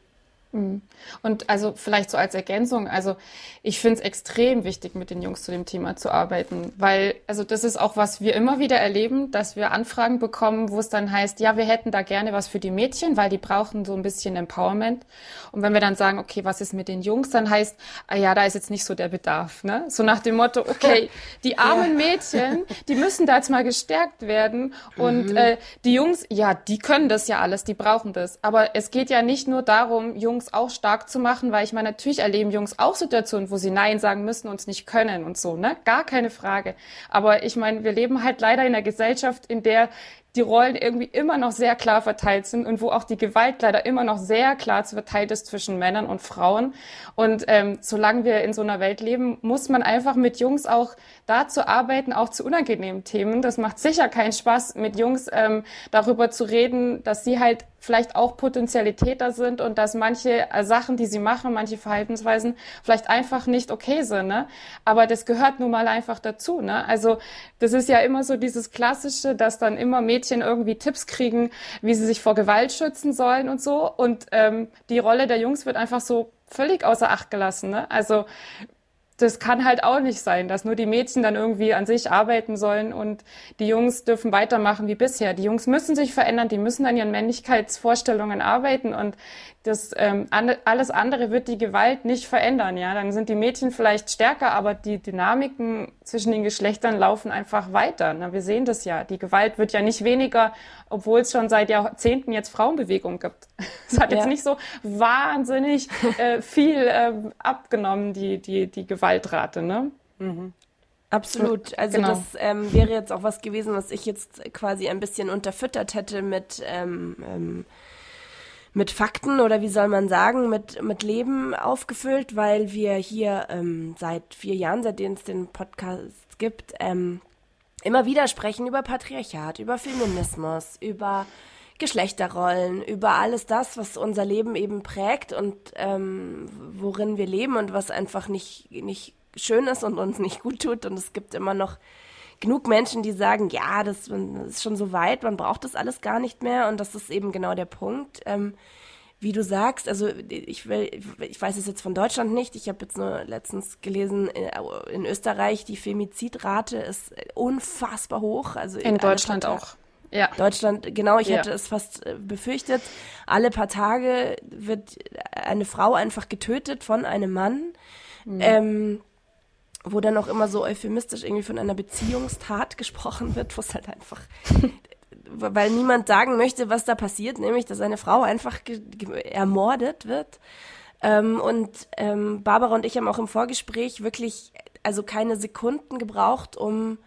Und also vielleicht so als Ergänzung, also ich finde es extrem wichtig, mit den Jungs zu dem Thema zu arbeiten, weil also das ist auch, was wir immer wieder erleben, dass wir Anfragen bekommen, wo es dann heißt, ja, wir hätten da gerne was für die Mädchen, weil die brauchen so ein bisschen Empowerment. Und wenn wir dann sagen, okay, was ist mit den Jungs, dann heißt, ah ja, da ist jetzt nicht so der Bedarf, ne? So nach dem Motto, okay, die armen Mädchen, die müssen da jetzt mal gestärkt werden und mhm. äh, die Jungs, ja, die können das ja alles, die brauchen das. Aber es geht ja nicht nur darum, Jungs Jungs auch stark zu machen, weil ich meine, natürlich erleben Jungs auch Situationen, wo sie Nein sagen müssen und es nicht können und so, ne? Gar keine Frage. Aber ich meine, wir leben halt leider in einer Gesellschaft, in der die Rollen irgendwie immer noch sehr klar verteilt sind und wo auch die Gewalt leider immer noch sehr klar verteilt ist zwischen Männern und Frauen. Und ähm, solange wir in so einer Welt leben, muss man einfach mit Jungs auch dazu arbeiten, auch zu unangenehmen Themen. Das macht sicher keinen Spaß, mit Jungs ähm, darüber zu reden, dass sie halt vielleicht auch potenzielle Täter sind und dass manche äh, Sachen, die sie machen, manche Verhaltensweisen vielleicht einfach nicht okay sind. Ne? Aber das gehört nun mal einfach dazu. Ne? Also das ist ja immer so dieses Klassische, dass dann immer Mädchen irgendwie Tipps kriegen, wie sie sich vor Gewalt schützen sollen und so. Und ähm, die Rolle der Jungs wird einfach so völlig außer Acht gelassen. Ne? Also das kann halt auch nicht sein, dass nur die Mädchen dann irgendwie an sich arbeiten sollen und die Jungs dürfen weitermachen wie bisher. Die Jungs müssen sich verändern, die müssen an ihren Männlichkeitsvorstellungen arbeiten und das ähm, alles andere wird die Gewalt nicht verändern. Ja, dann sind die Mädchen vielleicht stärker, aber die Dynamiken zwischen den Geschlechtern laufen einfach weiter. Na, wir sehen das ja. Die Gewalt wird ja nicht weniger, obwohl es schon seit Jahrzehnten jetzt Frauenbewegung gibt. Es hat ja. jetzt nicht so wahnsinnig äh, viel äh, abgenommen, die die die Gewaltrate. Ne? Mhm. Absolut. Also genau. das ähm, wäre jetzt auch was gewesen, was ich jetzt quasi ein bisschen unterfüttert hätte mit ähm, ähm, mit Fakten oder wie soll man sagen, mit, mit Leben aufgefüllt, weil wir hier ähm, seit vier Jahren, seitdem es den Podcast gibt, ähm, immer wieder sprechen über Patriarchat, über Feminismus, über Geschlechterrollen, über alles das, was unser Leben eben prägt und ähm, worin wir leben und was einfach nicht, nicht schön ist und uns nicht gut tut. Und es gibt immer noch genug Menschen, die sagen, ja, das, ist schon so weit, man braucht das alles gar nicht mehr. Und das ist eben genau der Punkt. Ähm, wie du sagst, also ich will, ich weiß es jetzt von Deutschland nicht. Ich habe jetzt nur letztens gelesen, äh, in Österreich die Femizidrate ist unfassbar hoch. Also in Deutschland auch. Ja. Deutschland, genau, ich ja. hätte es fast äh, befürchtet. Alle paar Tage wird eine Frau einfach getötet von einem Mann. Mhm. Ähm, wo dann auch immer so euphemistisch irgendwie von einer Beziehungstat gesprochen wird, wo es halt einfach, weil niemand sagen möchte, was da passiert, nämlich, dass eine Frau einfach ermordet wird. Ähm, und ähm, Barbara und ich haben auch im Vorgespräch wirklich, also keine Sekunden gebraucht, um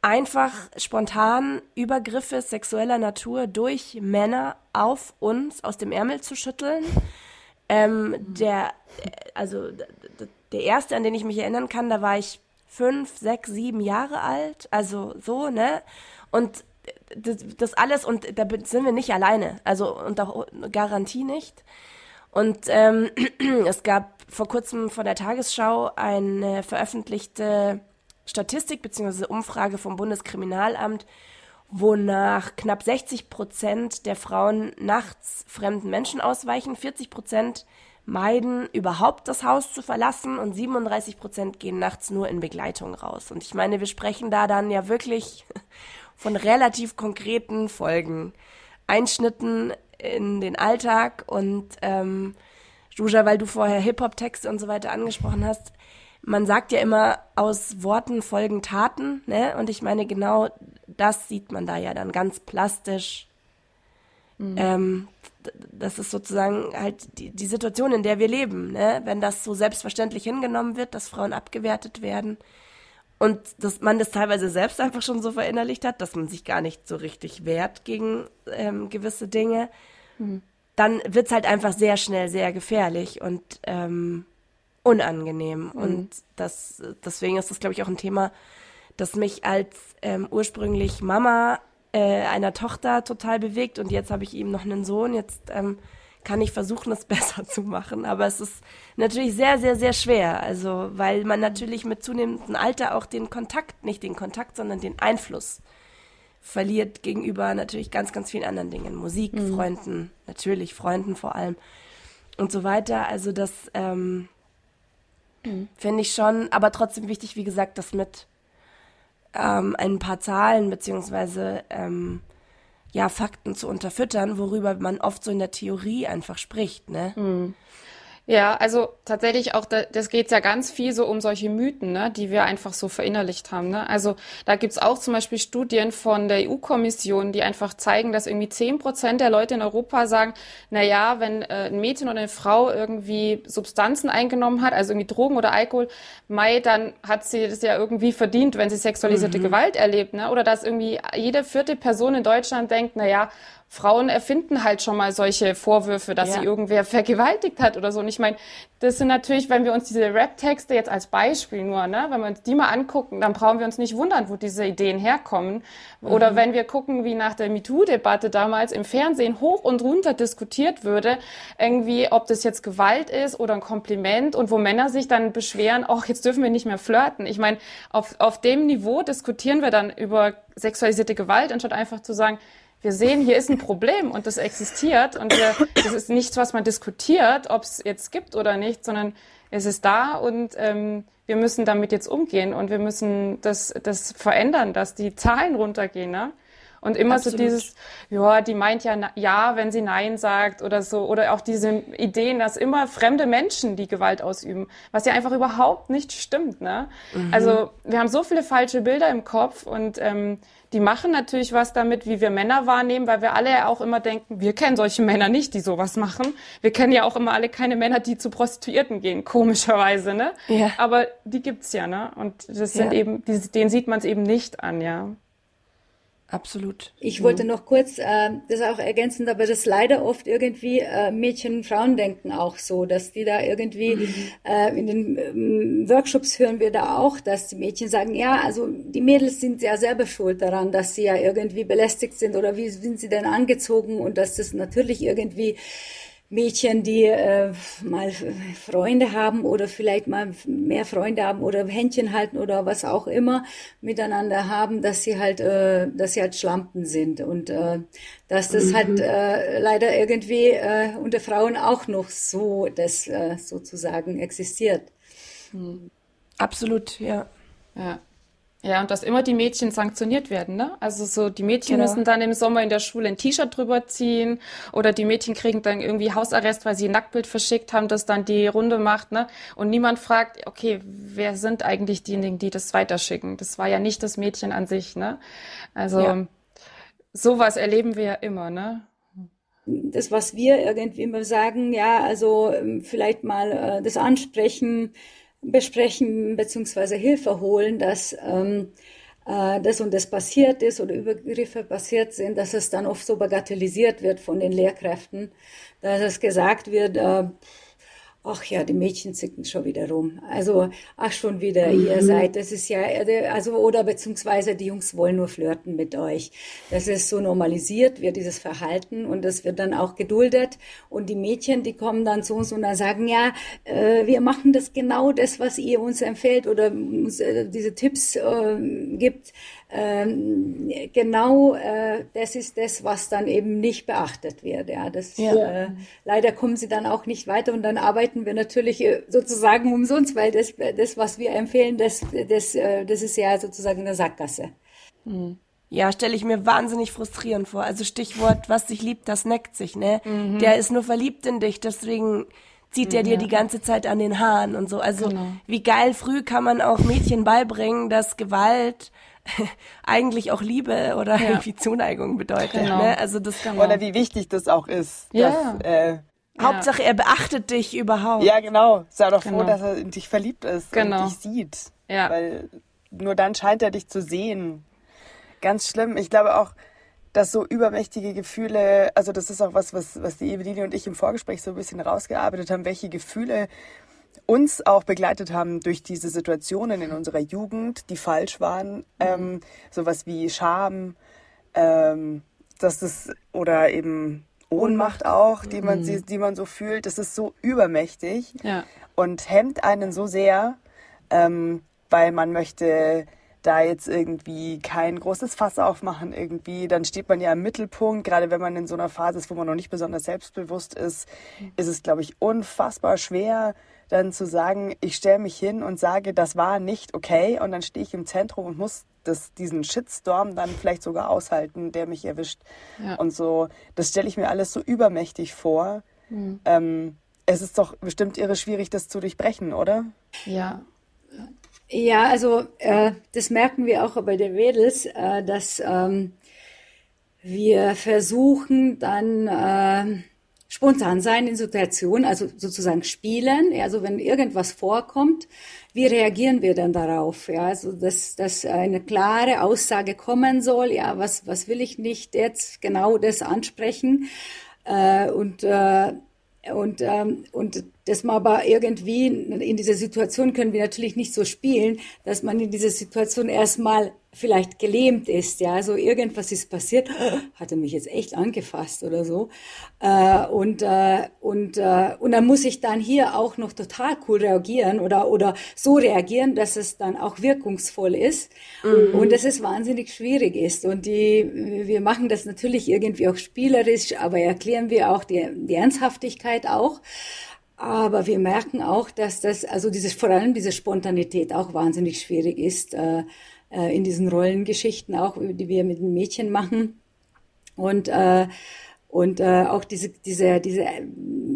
einfach spontan Übergriffe sexueller Natur durch Männer auf uns aus dem Ärmel zu schütteln. Ähm, der, also der erste, an den ich mich erinnern kann, da war ich fünf, sechs, sieben Jahre alt, also so, ne? Und das, das alles, und da sind wir nicht alleine, also unter Garantie nicht. Und ähm, es gab vor kurzem von der Tagesschau eine veröffentlichte Statistik bzw. Umfrage vom Bundeskriminalamt, wonach knapp 60 Prozent der Frauen nachts fremden Menschen ausweichen, 40 Prozent meiden, überhaupt das Haus zu verlassen und 37 Prozent gehen nachts nur in Begleitung raus. Und ich meine, wir sprechen da dann ja wirklich von relativ konkreten Folgen, Einschnitten in den Alltag und ähm, Juja, weil du vorher Hip-Hop-Texte und so weiter angesprochen hast, man sagt ja immer, aus Worten folgen Taten, ne? Und ich meine, genau das sieht man da ja dann ganz plastisch. Mhm. Ähm, das ist sozusagen halt die, die Situation, in der wir leben, ne? Wenn das so selbstverständlich hingenommen wird, dass Frauen abgewertet werden und dass man das teilweise selbst einfach schon so verinnerlicht hat, dass man sich gar nicht so richtig wehrt gegen ähm, gewisse Dinge, mhm. dann wird's halt einfach sehr schnell sehr gefährlich und ähm, unangenehm. Mhm. Und das, deswegen ist das, glaube ich, auch ein Thema, das mich als ähm, ursprünglich Mama äh, einer Tochter total bewegt. Und jetzt habe ich eben noch einen Sohn. Jetzt ähm, kann ich versuchen, es besser zu machen. Aber es ist natürlich sehr, sehr, sehr schwer. Also, weil man natürlich mit zunehmendem Alter auch den Kontakt, nicht den Kontakt, sondern den Einfluss verliert gegenüber natürlich ganz, ganz vielen anderen Dingen. Musik, mhm. Freunden, natürlich Freunden vor allem und so weiter. Also das ähm, Mhm. Finde ich schon, aber trotzdem wichtig, wie gesagt, das mit ähm, ein paar Zahlen beziehungsweise ähm, ja, Fakten zu unterfüttern, worüber man oft so in der Theorie einfach spricht, ne? Mhm. Ja, also tatsächlich auch, das geht ja ganz viel so um solche Mythen, ne, die wir einfach so verinnerlicht haben. Ne? Also da gibt's auch zum Beispiel Studien von der EU-Kommission, die einfach zeigen, dass irgendwie zehn Prozent der Leute in Europa sagen, na ja, wenn äh, ein Mädchen oder eine Frau irgendwie Substanzen eingenommen hat, also irgendwie Drogen oder Alkohol, Mai, dann hat sie das ja irgendwie verdient, wenn sie sexualisierte mhm. Gewalt erlebt. Ne? Oder dass irgendwie jede vierte Person in Deutschland denkt, na ja, Frauen erfinden halt schon mal solche Vorwürfe, dass ja. sie irgendwer vergewaltigt hat oder so. Und ich meine, das sind natürlich, wenn wir uns diese Rap-Texte jetzt als Beispiel nur, ne, wenn wir uns die mal angucken, dann brauchen wir uns nicht wundern, wo diese Ideen herkommen. Oder mhm. wenn wir gucken, wie nach der MeToo-Debatte damals im Fernsehen hoch und runter diskutiert würde, irgendwie, ob das jetzt Gewalt ist oder ein Kompliment und wo Männer sich dann beschweren, ach, jetzt dürfen wir nicht mehr flirten. Ich meine, auf, auf dem Niveau diskutieren wir dann über sexualisierte Gewalt, anstatt einfach zu sagen, wir sehen, hier ist ein Problem und das existiert und wir, das ist nichts, was man diskutiert, ob es jetzt gibt oder nicht, sondern es ist da und ähm, wir müssen damit jetzt umgehen und wir müssen das, das verändern, dass die Zahlen runtergehen. Ne? Und immer Absolut. so dieses, ja, die meint ja ja, wenn sie Nein sagt oder so. Oder auch diese Ideen, dass immer fremde Menschen die Gewalt ausüben, was ja einfach überhaupt nicht stimmt. Ne? Mhm. Also wir haben so viele falsche Bilder im Kopf und ähm, die machen natürlich was damit, wie wir Männer wahrnehmen, weil wir alle ja auch immer denken, wir kennen solche Männer nicht, die sowas machen. Wir kennen ja auch immer alle keine Männer, die zu Prostituierten gehen, komischerweise, ne? Ja. Aber die gibt's ja, ne? Und das sind ja. eben, die, denen sieht man es eben nicht an, ja. Absolut. Ich wollte noch kurz äh, das auch ergänzen, aber das leider oft irgendwie äh, Mädchen und Frauen denken auch so, dass die da irgendwie mhm. äh, in den ähm, Workshops hören wir da auch, dass die Mädchen sagen, ja, also die Mädels sind ja selber schuld daran, dass sie ja irgendwie belästigt sind oder wie sind sie denn angezogen und dass das natürlich irgendwie Mädchen, die äh, mal Freunde haben oder vielleicht mal mehr Freunde haben oder Händchen halten oder was auch immer miteinander haben, dass sie halt, äh, dass sie halt Schlampen sind und äh, dass das halt, mhm. halt äh, leider irgendwie äh, unter Frauen auch noch so, das äh, sozusagen existiert. Mhm. Absolut, ja. Ja. Ja, und dass immer die Mädchen sanktioniert werden, ne? Also so, die Mädchen genau. müssen dann im Sommer in der Schule ein T-Shirt drüber ziehen oder die Mädchen kriegen dann irgendwie Hausarrest, weil sie ein Nacktbild verschickt haben, das dann die Runde macht, ne? Und niemand fragt, okay, wer sind eigentlich diejenigen, die das weiterschicken? Das war ja nicht das Mädchen an sich, ne? Also ja. sowas erleben wir ja immer, ne? Das, was wir irgendwie immer sagen, ja, also ähm, vielleicht mal äh, das ansprechen, besprechen beziehungsweise Hilfe holen, dass ähm, äh, das und das passiert ist oder Übergriffe passiert sind, dass es dann oft so bagatellisiert wird von den Lehrkräften, dass es gesagt wird, äh, ach ja, die Mädchen zicken schon wieder rum. Also, ach schon wieder, mhm. ihr seid, das ist ja, also, oder beziehungsweise die Jungs wollen nur flirten mit euch. Das ist so normalisiert wird, dieses Verhalten, und das wird dann auch geduldet. Und die Mädchen, die kommen dann zu uns und dann sagen, ja, äh, wir machen das genau das, was ihr uns empfehlt oder uns äh, diese Tipps äh, gibt ähm, genau äh, das ist das, was dann eben nicht beachtet wird. Ja, das ja. Äh, leider kommen sie dann auch nicht weiter und dann arbeiten wir natürlich äh, sozusagen umsonst, weil das, das was wir empfehlen, das, das, äh, das ist ja sozusagen eine Sackgasse. Mhm. Ja, stelle ich mir wahnsinnig frustrierend vor. Also Stichwort, was sich liebt, das neckt sich, ne? Mhm. Der ist nur verliebt in dich, deswegen zieht er dir ja. die ganze Zeit an den Haaren und so. Also genau. wie geil früh kann man auch Mädchen beibringen, dass Gewalt eigentlich auch Liebe oder ja. irgendwie Zuneigung bedeutet. Genau. Ne? Also das genau. Oder wie wichtig das auch ist. Ja. Dass, äh, Hauptsache, er beachtet dich überhaupt. Ja, genau. Sei doch genau. froh, dass er in dich verliebt ist genau. und dich sieht. Ja. Weil nur dann scheint er dich zu sehen. Ganz schlimm. Ich glaube auch, dass so übermächtige Gefühle, also das ist auch was, was, was die Eveline und ich im Vorgespräch so ein bisschen rausgearbeitet haben, welche Gefühle uns auch begleitet haben durch diese Situationen in unserer Jugend, die falsch waren. Mhm. Ähm, sowas wie Scham, ähm, dass das, oder eben Ohnmacht auch, die man, mhm. die man so fühlt. Das ist so übermächtig ja. und hemmt einen so sehr, ähm, weil man möchte da jetzt irgendwie kein großes Fass aufmachen irgendwie, dann steht man ja im Mittelpunkt. Gerade wenn man in so einer Phase ist, wo man noch nicht besonders selbstbewusst ist, ist es, glaube ich, unfassbar schwer, dann zu sagen, ich stelle mich hin und sage, das war nicht okay und dann stehe ich im Zentrum und muss das, diesen Shitstorm dann vielleicht sogar aushalten, der mich erwischt. Ja. Und so, das stelle ich mir alles so übermächtig vor. Mhm. Ähm, es ist doch bestimmt irre schwierig, das zu durchbrechen, oder? Ja. Ja, also äh, das merken wir auch bei den Mädels, äh, dass ähm, wir versuchen dann äh, spontan sein in Situationen, also sozusagen spielen. Also wenn irgendwas vorkommt, wie reagieren wir dann darauf? Ja, also dass, dass eine klare Aussage kommen soll. Ja, was was will ich nicht jetzt genau das ansprechen? Äh, und äh, und, ähm, und dass man aber irgendwie in dieser Situation können wir natürlich nicht so spielen, dass man in dieser Situation erstmal vielleicht gelähmt ist, ja, so irgendwas ist passiert, hatte mich jetzt echt angefasst oder so. Äh, und, äh, und, äh, und dann muss ich dann hier auch noch total cool reagieren oder, oder so reagieren, dass es dann auch wirkungsvoll ist mhm. und dass es wahnsinnig schwierig ist. Und die, wir machen das natürlich irgendwie auch spielerisch, aber erklären wir auch die, die Ernsthaftigkeit auch. Aber wir merken auch, dass das, also dieses, vor allem diese Spontanität auch wahnsinnig schwierig ist, äh, äh, in diesen Rollengeschichten auch, die wir mit den Mädchen machen. Und, äh, und äh, auch diese, diese, diese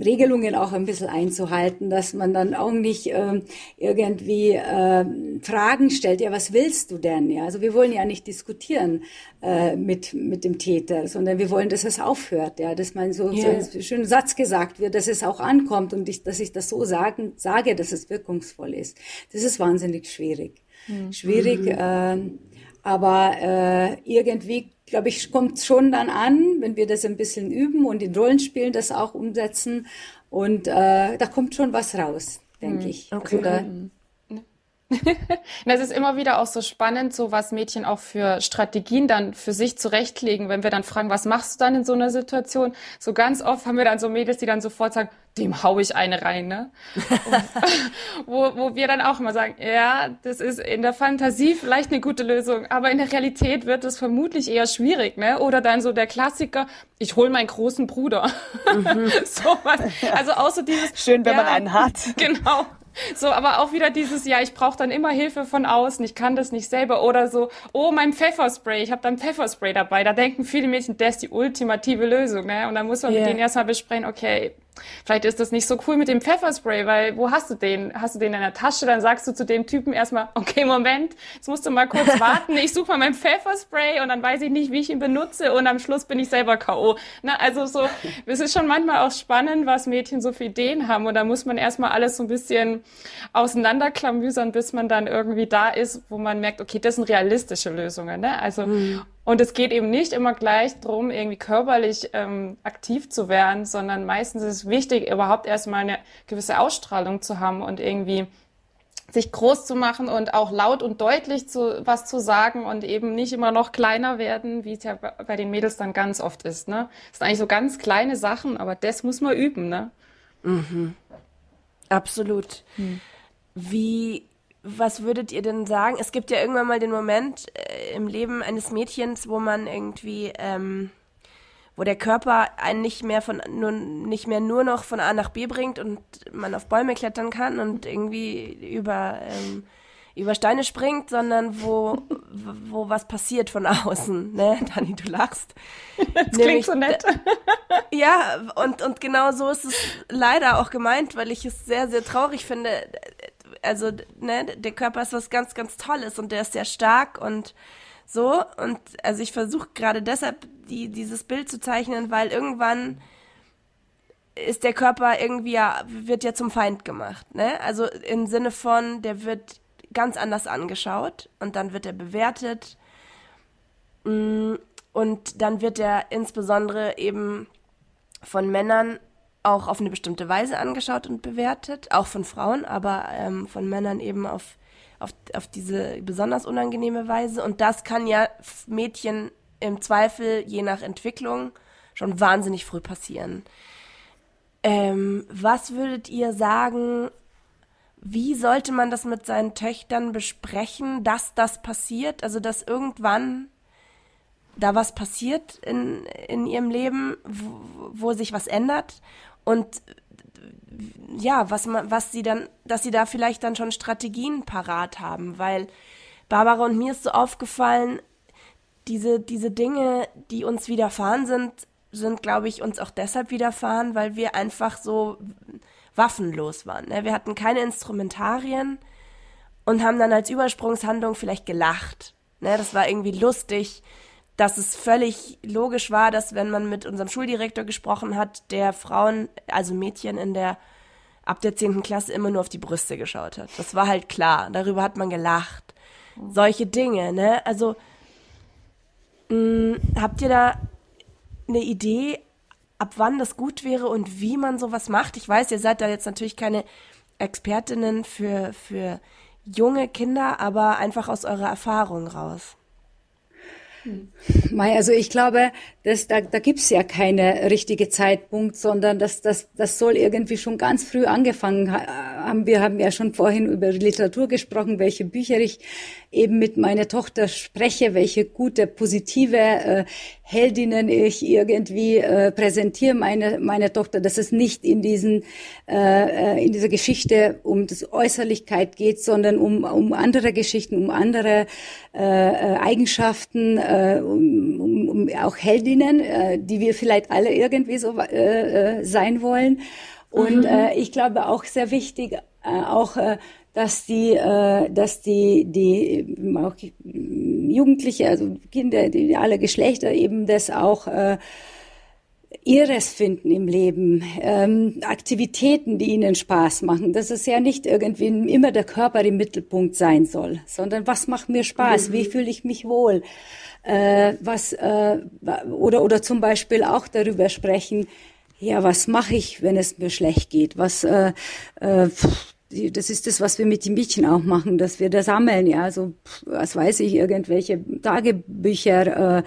Regelungen auch ein bisschen einzuhalten, dass man dann auch nicht äh, irgendwie äh, Fragen stellt, ja, was willst du denn? Ja, also wir wollen ja nicht diskutieren äh, mit, mit dem Täter, sondern wir wollen, dass es aufhört, ja, dass man so, yeah. so ein schöner Satz gesagt wird, dass es auch ankommt und ich, dass ich das so sagen, sage, dass es wirkungsvoll ist. Das ist wahnsinnig schwierig. Mhm. Schwierig, mhm. äh, aber äh, irgendwie glaube ich, kommt schon dann an, wenn wir das ein bisschen üben und in Rollenspielen das auch umsetzen. Und äh, da kommt schon was raus, denke hm, ich. Okay. Also da, es ist immer wieder auch so spannend, so was Mädchen auch für Strategien dann für sich zurechtlegen, wenn wir dann fragen, was machst du dann in so einer Situation? So ganz oft haben wir dann so Mädels, die dann sofort sagen, dem hau ich eine rein, ne? wo, wo wir dann auch immer sagen, ja, das ist in der Fantasie vielleicht eine gute Lösung, aber in der Realität wird es vermutlich eher schwierig, ne? Oder dann so der Klassiker, ich hol meinen großen Bruder. Mhm. so was. Also außer dieses. Schön, wenn ja, man einen hat. Genau. So, aber auch wieder dieses, ja, ich brauche dann immer Hilfe von außen, ich kann das nicht selber. Oder so, oh, mein Pfefferspray, ich habe dann Pfefferspray dabei. Da denken viele Mädchen, das ist die ultimative Lösung. Ne? Und dann muss man yeah. mit denen erstmal besprechen, okay, Vielleicht ist das nicht so cool mit dem Pfefferspray, weil wo hast du den? Hast du den in der Tasche? Dann sagst du zu dem Typen erstmal, okay, Moment, jetzt musst du mal kurz warten. Ich suche mal mein Pfefferspray und dann weiß ich nicht, wie ich ihn benutze und am Schluss bin ich selber K.O. Na, also so, es ist schon manchmal auch spannend, was Mädchen so für Ideen haben und da muss man erstmal alles so ein bisschen auseinanderklamüsern, bis man dann irgendwie da ist, wo man merkt, okay, das sind realistische Lösungen. Ne? Also mhm. Und es geht eben nicht immer gleich drum, irgendwie körperlich ähm, aktiv zu werden, sondern meistens ist es wichtig, überhaupt erstmal eine gewisse Ausstrahlung zu haben und irgendwie sich groß zu machen und auch laut und deutlich zu, was zu sagen und eben nicht immer noch kleiner werden, wie es ja bei den Mädels dann ganz oft ist. Ne? Das sind eigentlich so ganz kleine Sachen, aber das muss man üben. Ne? Mhm. Absolut. Hm. Wie was würdet ihr denn sagen? Es gibt ja irgendwann mal den Moment äh, im Leben eines Mädchens, wo man irgendwie, ähm, wo der Körper einen nicht mehr von nur nicht mehr nur noch von A nach B bringt und man auf Bäume klettern kann und irgendwie über ähm, über Steine springt, sondern wo, wo was passiert von außen, ne? Dani, du lachst. Das Nämlich, klingt so nett. Ja, und, und genau so ist es leider auch gemeint, weil ich es sehr, sehr traurig finde also ne, der Körper ist was ganz, ganz Tolles und der ist sehr stark und so. Und also ich versuche gerade deshalb die, dieses Bild zu zeichnen, weil irgendwann ist der Körper irgendwie ja, wird ja zum Feind gemacht. Ne? Also im Sinne von, der wird ganz anders angeschaut und dann wird er bewertet. Mm, und dann wird er insbesondere eben von Männern auch auf eine bestimmte Weise angeschaut und bewertet, auch von Frauen, aber ähm, von Männern eben auf, auf, auf diese besonders unangenehme Weise. Und das kann ja Mädchen im Zweifel, je nach Entwicklung, schon wahnsinnig früh passieren. Ähm, was würdet ihr sagen, wie sollte man das mit seinen Töchtern besprechen, dass das passiert? Also, dass irgendwann da was passiert in, in ihrem Leben, wo, wo sich was ändert und ja, was man, was sie dann, dass sie da vielleicht dann schon Strategien parat haben, weil Barbara und mir ist so aufgefallen, diese, diese Dinge, die uns widerfahren sind, sind, glaube ich, uns auch deshalb widerfahren, weil wir einfach so waffenlos waren. Ne? Wir hatten keine Instrumentarien und haben dann als Übersprungshandlung vielleicht gelacht. Ne? Das war irgendwie lustig dass es völlig logisch war, dass wenn man mit unserem Schuldirektor gesprochen hat, der Frauen, also Mädchen in der ab der zehnten Klasse immer nur auf die Brüste geschaut hat. Das war halt klar. Darüber hat man gelacht. Solche Dinge, ne? Also mh, mm, habt ihr da eine Idee, ab wann das gut wäre und wie man sowas macht? Ich weiß, ihr seid da jetzt natürlich keine Expertinnen für, für junge Kinder, aber einfach aus eurer Erfahrung raus. Mei, also ich glaube, dass, da, da gibt's ja keine richtige Zeitpunkt, sondern das, das, das soll irgendwie schon ganz früh angefangen ha haben, wir haben ja schon vorhin über Literatur gesprochen, welche Bücher ich eben mit meiner Tochter spreche, welche gute, positive äh, Heldinnen ich irgendwie äh, präsentiere meine meine Tochter, dass es nicht in diesen äh, äh in dieser Geschichte um das Äußerlichkeit geht, sondern um um andere Geschichten, um andere äh, äh Eigenschaften, äh, um, um, um auch Heldinnen, äh, die wir vielleicht alle irgendwie so äh, äh sein wollen. Und mhm. äh, ich glaube auch sehr wichtig, äh, auch äh, dass die, äh, dass die, die auch Jugendliche, also Kinder, die alle Geschlechter eben das auch äh, ihres finden im Leben, ähm, Aktivitäten, die ihnen Spaß machen, dass es ja nicht irgendwie immer der Körper im Mittelpunkt sein soll, sondern was macht mir Spaß, mhm. wie fühle ich mich wohl, äh, was äh, oder oder zum Beispiel auch darüber sprechen, ja, was mache ich, wenn es mir schlecht geht, was äh, äh, das ist das, was wir mit den Mädchen auch machen, dass wir da sammeln, ja, also was weiß ich, irgendwelche Tagebücher,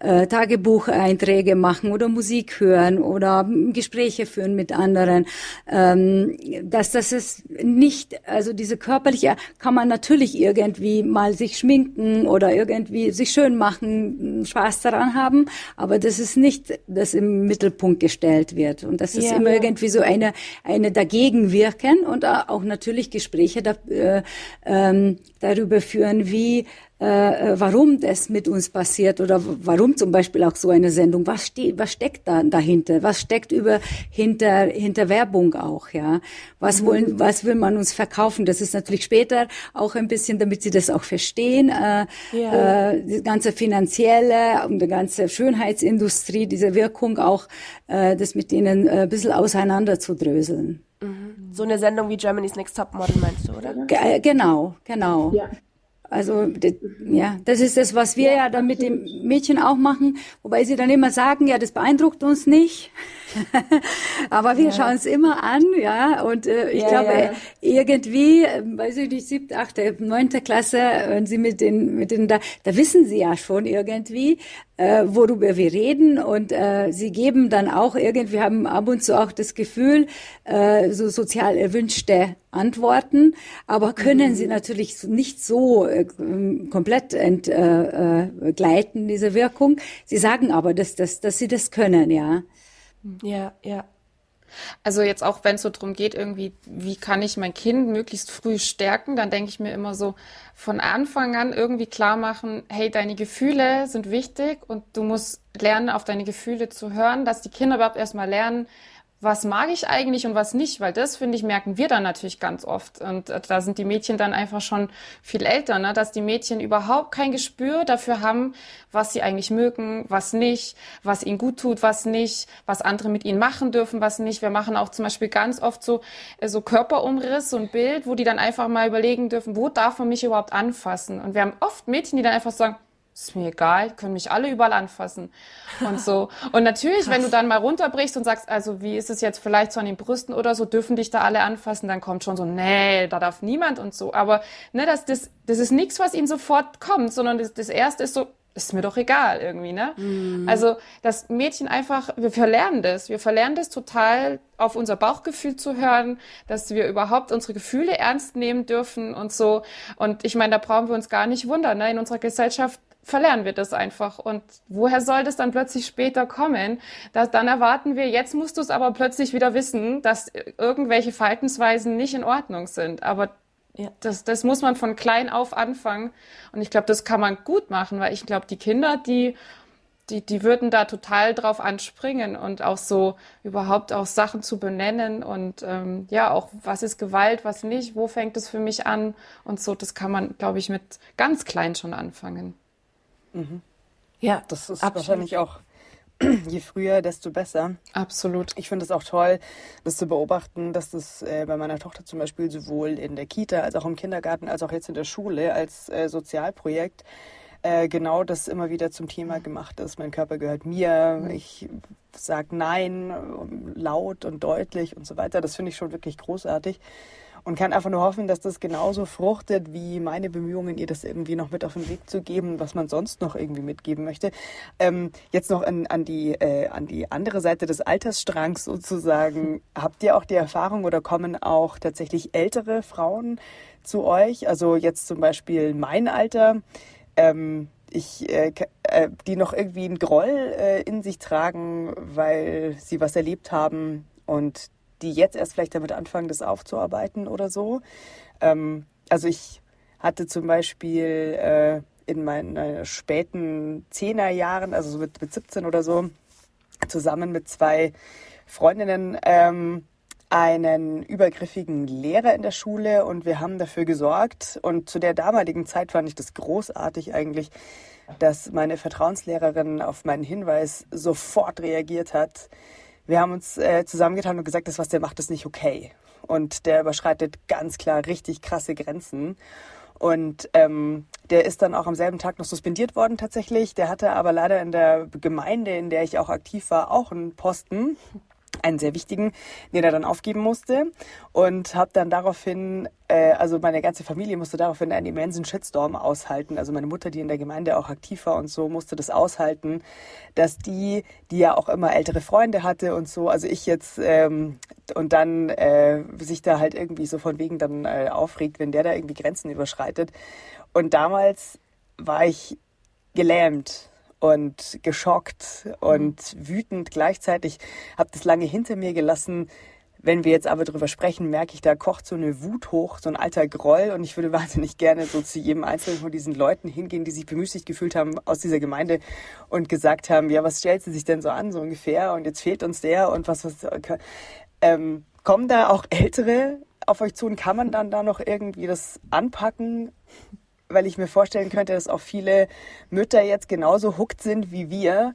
äh, äh, Tagebucheinträge machen oder Musik hören oder Gespräche führen mit anderen. Ähm, dass das ist nicht, also diese körperliche kann man natürlich irgendwie mal sich schminken oder irgendwie sich schön machen, Spaß daran haben, aber das ist nicht, das im Mittelpunkt gestellt wird und das ist ja, immer ja. irgendwie so eine eine dagegen wirken und auch natürlich Gespräche da, äh, ähm, darüber führen, wie äh, warum das mit uns passiert oder warum zum Beispiel auch so eine Sendung. Was, steht, was steckt da dahinter? Was steckt über hinter hinter Werbung auch? Ja, was mhm. wollen, was will man uns verkaufen? Das ist natürlich später auch ein bisschen, damit sie das auch verstehen. Äh, ja. äh, die ganze finanzielle und die ganze Schönheitsindustrie, diese Wirkung auch, äh, das mit ihnen äh, ein bisschen auseinanderzudröseln. Mhm. So eine Sendung wie Germany's Next Top Model meinst du, oder? G äh, genau, genau. Ja. Also ja, das ist das, was wir ja dann mit dem Mädchen auch machen, wobei sie dann immer sagen, ja, das beeindruckt uns nicht. Aber wir ja. schauen es immer an, ja. Und äh, ich ja, glaube, ja. irgendwie, äh, weiß ich nicht, siebte, achte, neunte Klasse, wenn sie mit den, mit den da, da wissen sie ja schon irgendwie, äh, worüber wir reden. Und äh, sie geben dann auch irgendwie, haben ab und zu auch das Gefühl, äh, so sozial erwünschte Antworten, aber können mhm. sie natürlich nicht so äh, komplett entgleiten, äh, äh, diese Wirkung. Sie sagen aber, dass, dass, dass sie das können, ja. Ja, ja. Also jetzt auch, wenn es so darum geht, irgendwie, wie kann ich mein Kind möglichst früh stärken, dann denke ich mir immer so, von Anfang an irgendwie klar machen, hey, deine Gefühle sind wichtig und du musst lernen, auf deine Gefühle zu hören, dass die Kinder überhaupt erstmal lernen, was mag ich eigentlich und was nicht, weil das, finde ich, merken wir dann natürlich ganz oft. Und äh, da sind die Mädchen dann einfach schon viel älter, ne? dass die Mädchen überhaupt kein Gespür dafür haben, was sie eigentlich mögen, was nicht, was ihnen gut tut, was nicht, was andere mit ihnen machen dürfen, was nicht. Wir machen auch zum Beispiel ganz oft so, äh, so Körperumriss, so ein Bild, wo die dann einfach mal überlegen dürfen, wo darf man mich überhaupt anfassen? Und wir haben oft Mädchen, die dann einfach sagen, ist mir egal, können mich alle überall anfassen und so. Und natürlich, wenn du dann mal runterbrichst und sagst, also wie ist es jetzt vielleicht so an den Brüsten oder so, dürfen dich da alle anfassen, dann kommt schon so, nee, da darf niemand und so. Aber ne, das, das, das ist nichts, was ihnen sofort kommt, sondern das, das erste ist so, ist mir doch egal irgendwie, ne? Mhm. Also das Mädchen einfach, wir verlernen das. Wir verlernen das total, auf unser Bauchgefühl zu hören, dass wir überhaupt unsere Gefühle ernst nehmen dürfen und so. Und ich meine, da brauchen wir uns gar nicht wundern. Ne? In unserer Gesellschaft verlernen wir das einfach. Und woher soll das dann plötzlich später kommen? Dass, dann erwarten wir, jetzt musst du es aber plötzlich wieder wissen, dass irgendwelche Verhaltensweisen nicht in Ordnung sind. Aber ja. das, das muss man von klein auf anfangen. Und ich glaube, das kann man gut machen, weil ich glaube, die Kinder, die die, die würden da total drauf anspringen und auch so überhaupt auch Sachen zu benennen und ähm, ja, auch was ist Gewalt, was nicht, wo fängt es für mich an und so, das kann man, glaube ich, mit ganz klein schon anfangen. Mhm. Ja, das ist absolut. wahrscheinlich auch je früher, desto besser. Absolut. Ich finde es auch toll, das zu beobachten, dass das äh, bei meiner Tochter zum Beispiel sowohl in der Kita als auch im Kindergarten als auch jetzt in der Schule als äh, Sozialprojekt äh, genau das immer wieder zum Thema gemacht ist. Mein Körper gehört mir, mhm. ich sage Nein laut und deutlich und so weiter. Das finde ich schon wirklich großartig. Und kann einfach nur hoffen, dass das genauso fruchtet, wie meine Bemühungen, ihr das irgendwie noch mit auf den Weg zu geben, was man sonst noch irgendwie mitgeben möchte. Ähm, jetzt noch an, an, die, äh, an die andere Seite des Altersstrangs sozusagen. Habt ihr auch die Erfahrung oder kommen auch tatsächlich ältere Frauen zu euch? Also jetzt zum Beispiel mein Alter. Ähm, ich, äh, äh, die noch irgendwie einen Groll äh, in sich tragen, weil sie was erlebt haben und die jetzt erst vielleicht damit anfangen, das aufzuarbeiten oder so. Ähm, also ich hatte zum Beispiel äh, in meinen späten Zehnerjahren, also so mit, mit 17 oder so, zusammen mit zwei Freundinnen ähm, einen übergriffigen Lehrer in der Schule und wir haben dafür gesorgt. Und zu der damaligen Zeit fand ich das großartig eigentlich, dass meine Vertrauenslehrerin auf meinen Hinweis sofort reagiert hat. Wir haben uns äh, zusammengetan und gesagt, das, was der macht, ist nicht okay. Und der überschreitet ganz klar richtig krasse Grenzen. Und ähm, der ist dann auch am selben Tag noch suspendiert worden tatsächlich. Der hatte aber leider in der Gemeinde, in der ich auch aktiv war, auch einen Posten einen sehr wichtigen, den er dann aufgeben musste und habe dann daraufhin, äh, also meine ganze Familie musste daraufhin einen immensen Shitstorm aushalten. Also meine Mutter, die in der Gemeinde auch aktiv war und so, musste das aushalten, dass die, die ja auch immer ältere Freunde hatte und so, also ich jetzt ähm, und dann äh, sich da halt irgendwie so von wegen dann äh, aufregt, wenn der da irgendwie Grenzen überschreitet. Und damals war ich gelähmt und geschockt und wütend gleichzeitig. Habe das lange hinter mir gelassen. Wenn wir jetzt aber drüber sprechen, merke ich, da kocht so eine Wut hoch, so ein alter Groll und ich würde wahnsinnig gerne so zu jedem einzelnen von diesen Leuten hingehen, die sich bemüßigt gefühlt haben aus dieser Gemeinde und gesagt haben, ja, was stellt sie sich denn so an, so ungefähr und jetzt fehlt uns der und was, was, ähm, kommen da auch Ältere auf euch zu und kann man dann da noch irgendwie das anpacken? Weil ich mir vorstellen könnte, dass auch viele Mütter jetzt genauso hooked sind wie wir.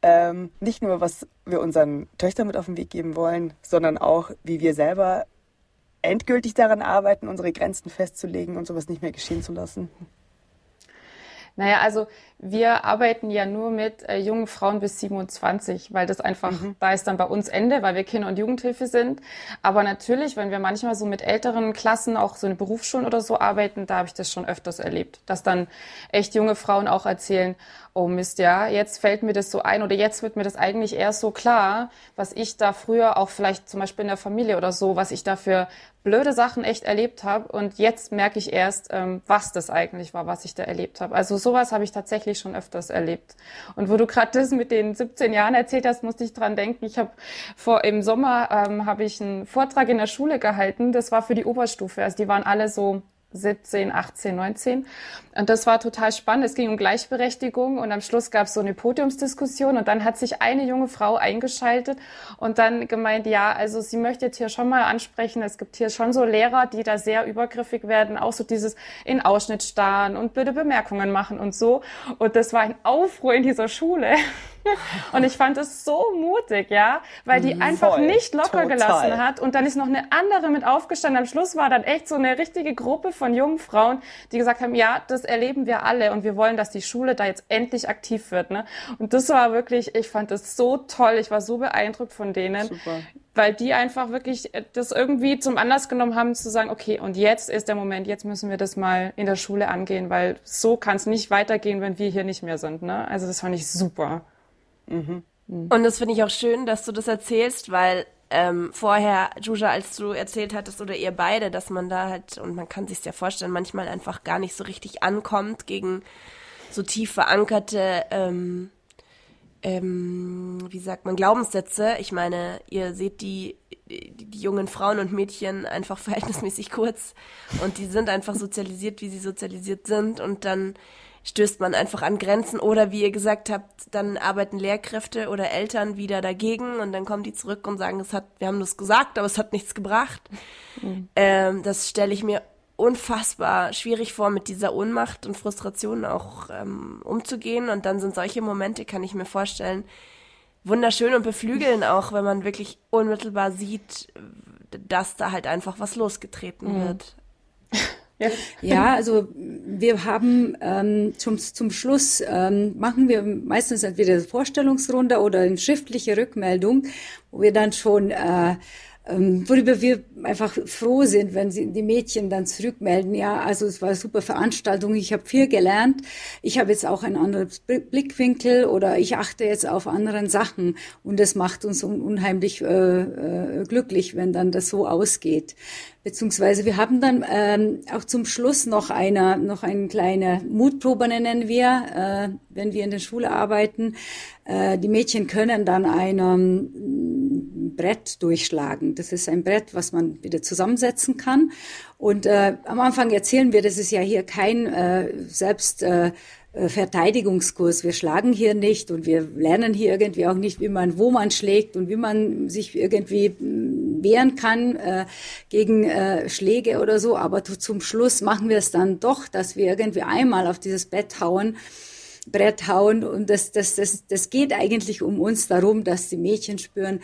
Ähm, nicht nur, was wir unseren Töchtern mit auf den Weg geben wollen, sondern auch, wie wir selber endgültig daran arbeiten, unsere Grenzen festzulegen und sowas nicht mehr geschehen zu lassen. Naja, also wir arbeiten ja nur mit äh, jungen Frauen bis 27, weil das einfach, mhm. da ist dann bei uns Ende, weil wir Kinder- und Jugendhilfe sind. Aber natürlich, wenn wir manchmal so mit älteren Klassen, auch so in Berufsschulen oder so arbeiten, da habe ich das schon öfters erlebt, dass dann echt junge Frauen auch erzählen, oh Mist, ja, jetzt fällt mir das so ein oder jetzt wird mir das eigentlich erst so klar, was ich da früher auch vielleicht zum Beispiel in der Familie oder so, was ich da für blöde Sachen echt erlebt habe und jetzt merke ich erst, ähm, was das eigentlich war, was ich da erlebt habe. Also sowas habe ich tatsächlich schon öfters erlebt. Und wo du gerade das mit den 17 Jahren erzählt hast, musste ich dran denken. Ich habe vor im Sommer ähm, habe ich einen Vortrag in der Schule gehalten. Das war für die Oberstufe. Also die waren alle so 17, 18, 19. Und das war total spannend. Es ging um Gleichberechtigung und am Schluss gab es so eine Podiumsdiskussion und dann hat sich eine junge Frau eingeschaltet und dann gemeint, ja, also sie möchte jetzt hier schon mal ansprechen, es gibt hier schon so Lehrer, die da sehr übergriffig werden, auch so dieses in Ausschnitt starren und blöde Bemerkungen machen und so. Und das war ein Aufruhr in dieser Schule. und ich fand es so mutig, ja, weil die mhm. einfach Voll, nicht locker total. gelassen hat. Und dann ist noch eine andere mit aufgestanden. Am Schluss war dann echt so eine richtige Gruppe von jungen Frauen, die gesagt haben, ja, das erleben wir alle und wir wollen, dass die Schule da jetzt endlich aktiv wird. Ne? Und das war wirklich, ich fand das so toll. Ich war so beeindruckt von denen. Super weil die einfach wirklich äh, das irgendwie zum Anlass genommen haben zu sagen, okay, und jetzt ist der Moment, jetzt müssen wir das mal in der Schule angehen, weil so kann es nicht weitergehen, wenn wir hier nicht mehr sind. Ne? Also das fand ich super. Mhm. Und das finde ich auch schön, dass du das erzählst, weil ähm, vorher, Juja, als du erzählt hattest, oder ihr beide, dass man da halt, und man kann sich ja vorstellen, manchmal einfach gar nicht so richtig ankommt gegen so tief verankerte, ähm, ähm, wie sagt man, Glaubenssätze. Ich meine, ihr seht die, die, die jungen Frauen und Mädchen einfach verhältnismäßig kurz und die sind einfach sozialisiert, wie sie sozialisiert sind und dann stößt man einfach an Grenzen oder wie ihr gesagt habt, dann arbeiten Lehrkräfte oder Eltern wieder dagegen und dann kommen die zurück und sagen, es hat, wir haben das gesagt, aber es hat nichts gebracht. Mhm. Ähm, das stelle ich mir unfassbar schwierig vor, mit dieser Ohnmacht und Frustration auch ähm, umzugehen. Und dann sind solche Momente, kann ich mir vorstellen, wunderschön und beflügeln auch, wenn man wirklich unmittelbar sieht, dass da halt einfach was losgetreten mhm. wird. Ja. also wir haben ähm, zum, zum Schluss ähm, machen wir meistens entweder eine Vorstellungsrunde oder eine schriftliche Rückmeldung, wo wir dann schon äh, ähm, worüber wir einfach froh sind, wenn sie, die Mädchen dann zurückmelden. Ja, also es war eine super Veranstaltung, ich habe viel gelernt, ich habe jetzt auch einen anderen Blickwinkel oder ich achte jetzt auf anderen Sachen und das macht uns unheimlich äh, äh, glücklich, wenn dann das so ausgeht. Beziehungsweise wir haben dann ähm, auch zum Schluss noch eine, noch eine kleine Mutprobe nennen wir, äh, wenn wir in der Schule arbeiten. Äh, die Mädchen können dann ein ähm, Brett durchschlagen. Das ist ein Brett, was man wieder zusammensetzen kann. Und äh, am Anfang erzählen wir, das ist ja hier kein äh, selbst äh, Verteidigungskurs. Wir schlagen hier nicht und wir lernen hier irgendwie auch nicht, wie man, wo man schlägt und wie man sich irgendwie mm, wehren kann äh, gegen äh, Schläge oder so. Aber zum Schluss machen wir es dann doch, dass wir irgendwie einmal auf dieses Bett hauen Brett hauen. Und das, das, das, das geht eigentlich um uns darum, dass die Mädchen spüren,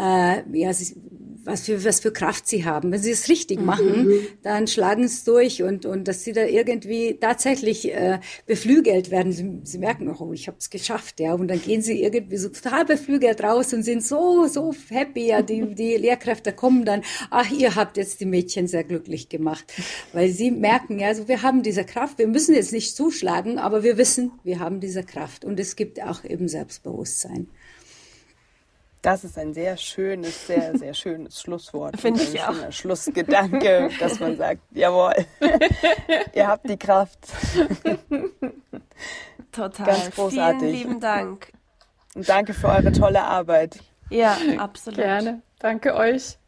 äh, ja, sie, was, für, was für Kraft sie haben. Wenn sie es richtig mhm. machen, mhm. dann schlagen es durch und, und dass sie da irgendwie tatsächlich äh, beflügelt werden. Sie, sie merken, oh, ich habe es geschafft, ja. Und dann gehen sie irgendwie so total beflügelt raus und sind so, so happy. Ja, die, die Lehrkräfte kommen dann, ach, ihr habt jetzt die Mädchen sehr glücklich gemacht. Weil sie merken, ja, also wir haben diese Kraft, wir müssen jetzt nicht zuschlagen, aber wir wissen, wir haben diese Kraft. Und es gibt auch eben Selbstbewusstsein. Das ist ein sehr schönes, sehr, sehr schönes Schlusswort. Finde ich auch. Ein Schlussgedanke, dass man sagt, jawohl, ihr habt die Kraft. Total. Ganz großartig. Vielen lieben Dank. Und danke für eure tolle Arbeit. Ja, absolut. Gerne. Danke euch.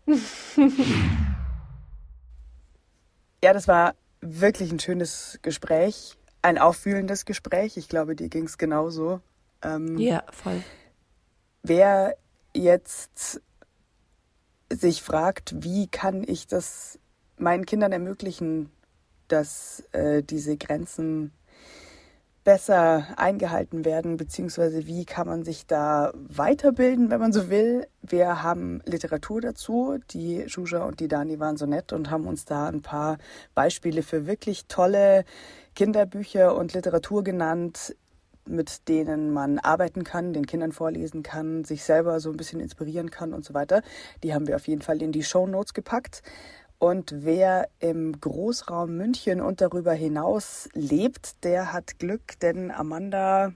Ja, das war wirklich ein schönes Gespräch, ein auffühlendes Gespräch. Ich glaube, dir ging es genauso. Ähm, ja, voll. Wer jetzt sich fragt, wie kann ich das meinen Kindern ermöglichen, dass äh, diese Grenzen besser eingehalten werden, beziehungsweise wie kann man sich da weiterbilden, wenn man so will. Wir haben Literatur dazu. Die Shuja und die Dani waren so nett und haben uns da ein paar Beispiele für wirklich tolle Kinderbücher und Literatur genannt, mit denen man arbeiten kann, den Kindern vorlesen kann, sich selber so ein bisschen inspirieren kann und so weiter. Die haben wir auf jeden Fall in die Show Notes gepackt. Und wer im Großraum München und darüber hinaus lebt, der hat Glück, denn Amanda,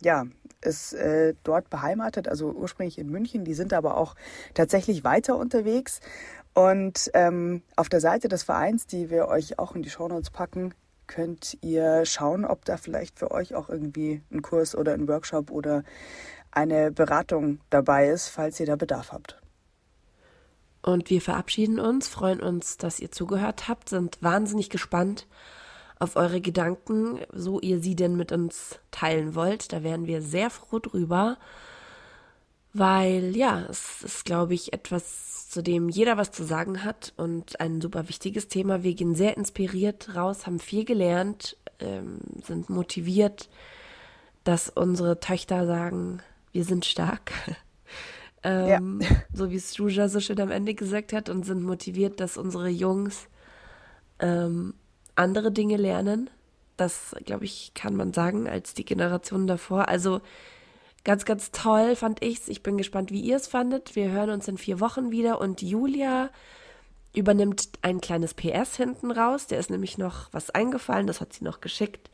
ja, ist äh, dort beheimatet, also ursprünglich in München. Die sind aber auch tatsächlich weiter unterwegs. Und ähm, auf der Seite des Vereins, die wir euch auch in die Shownotes packen, könnt ihr schauen, ob da vielleicht für euch auch irgendwie ein Kurs oder ein Workshop oder eine Beratung dabei ist, falls ihr da Bedarf habt. Und wir verabschieden uns, freuen uns, dass ihr zugehört habt, sind wahnsinnig gespannt auf eure Gedanken, so ihr sie denn mit uns teilen wollt. Da wären wir sehr froh drüber, weil ja, es ist, glaube ich, etwas zu dem jeder was zu sagen hat und ein super wichtiges Thema. Wir gehen sehr inspiriert raus, haben viel gelernt, ähm, sind motiviert, dass unsere Töchter sagen, wir sind stark. ähm, ja. So wie es Struja so schön am Ende gesagt hat und sind motiviert, dass unsere Jungs ähm, andere Dinge lernen. Das, glaube ich, kann man sagen, als die Generation davor. Also Ganz, ganz toll fand ich's. Ich bin gespannt, wie ihr es fandet. Wir hören uns in vier Wochen wieder und Julia übernimmt ein kleines PS hinten raus. Der ist nämlich noch was eingefallen, das hat sie noch geschickt,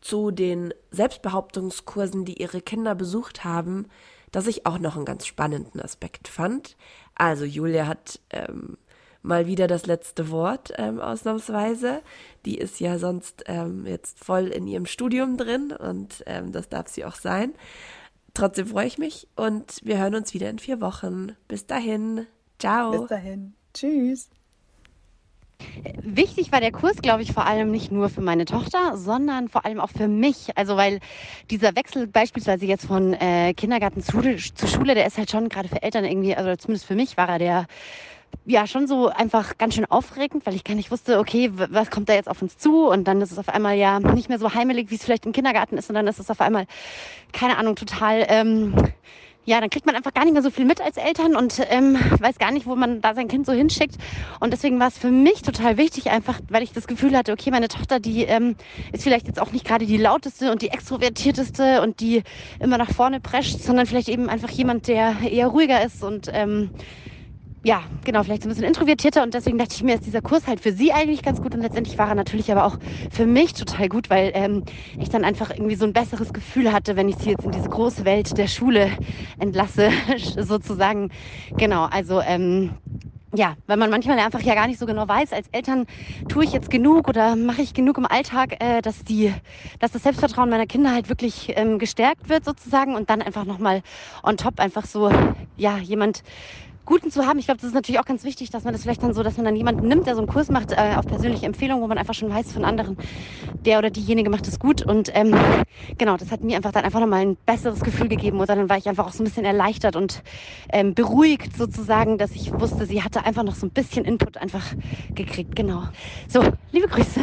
zu den Selbstbehauptungskursen, die ihre Kinder besucht haben, das ich auch noch einen ganz spannenden Aspekt fand. Also Julia hat ähm, mal wieder das letzte Wort ähm, ausnahmsweise. Die ist ja sonst ähm, jetzt voll in ihrem Studium drin und ähm, das darf sie auch sein. Trotzdem freue ich mich und wir hören uns wieder in vier Wochen. Bis dahin. Ciao. Bis dahin. Tschüss. Wichtig war der Kurs, glaube ich, vor allem nicht nur für meine Tochter, sondern vor allem auch für mich. Also weil dieser Wechsel beispielsweise jetzt von äh, Kindergarten zu, zu Schule, der ist halt schon gerade für Eltern irgendwie, also zumindest für mich war er der ja schon so einfach ganz schön aufregend, weil ich gar nicht wusste, okay, was kommt da jetzt auf uns zu? Und dann ist es auf einmal ja nicht mehr so heimelig, wie es vielleicht im Kindergarten ist, sondern ist es auf einmal, keine Ahnung, total, ähm, ja, dann kriegt man einfach gar nicht mehr so viel mit als Eltern und ähm, weiß gar nicht, wo man da sein Kind so hinschickt. Und deswegen war es für mich total wichtig, einfach, weil ich das Gefühl hatte, okay, meine Tochter, die ähm, ist vielleicht jetzt auch nicht gerade die lauteste und die extrovertierteste und die immer nach vorne prescht, sondern vielleicht eben einfach jemand, der eher ruhiger ist und ähm, ja, genau, vielleicht so ein bisschen introvertierter und deswegen dachte ich mir, ist dieser Kurs halt für sie eigentlich ganz gut und letztendlich war er natürlich aber auch für mich total gut, weil ähm, ich dann einfach irgendwie so ein besseres Gefühl hatte, wenn ich sie jetzt in diese große Welt der Schule entlasse, sozusagen. Genau, also ähm, ja, weil man manchmal einfach ja gar nicht so genau weiß, als Eltern tue ich jetzt genug oder mache ich genug im Alltag, äh, dass die, dass das Selbstvertrauen meiner Kinder halt wirklich ähm, gestärkt wird sozusagen und dann einfach nochmal on top einfach so, ja, jemand Guten zu haben. Ich glaube, das ist natürlich auch ganz wichtig, dass man das vielleicht dann so, dass man dann jemanden nimmt, der so einen Kurs macht äh, auf persönliche Empfehlung, wo man einfach schon weiß von anderen, der oder diejenige macht es gut. Und ähm, genau, das hat mir einfach dann einfach nochmal ein besseres Gefühl gegeben. Oder dann war ich einfach auch so ein bisschen erleichtert und ähm, beruhigt sozusagen, dass ich wusste, sie hatte einfach noch so ein bisschen Input einfach gekriegt. Genau. So, liebe Grüße.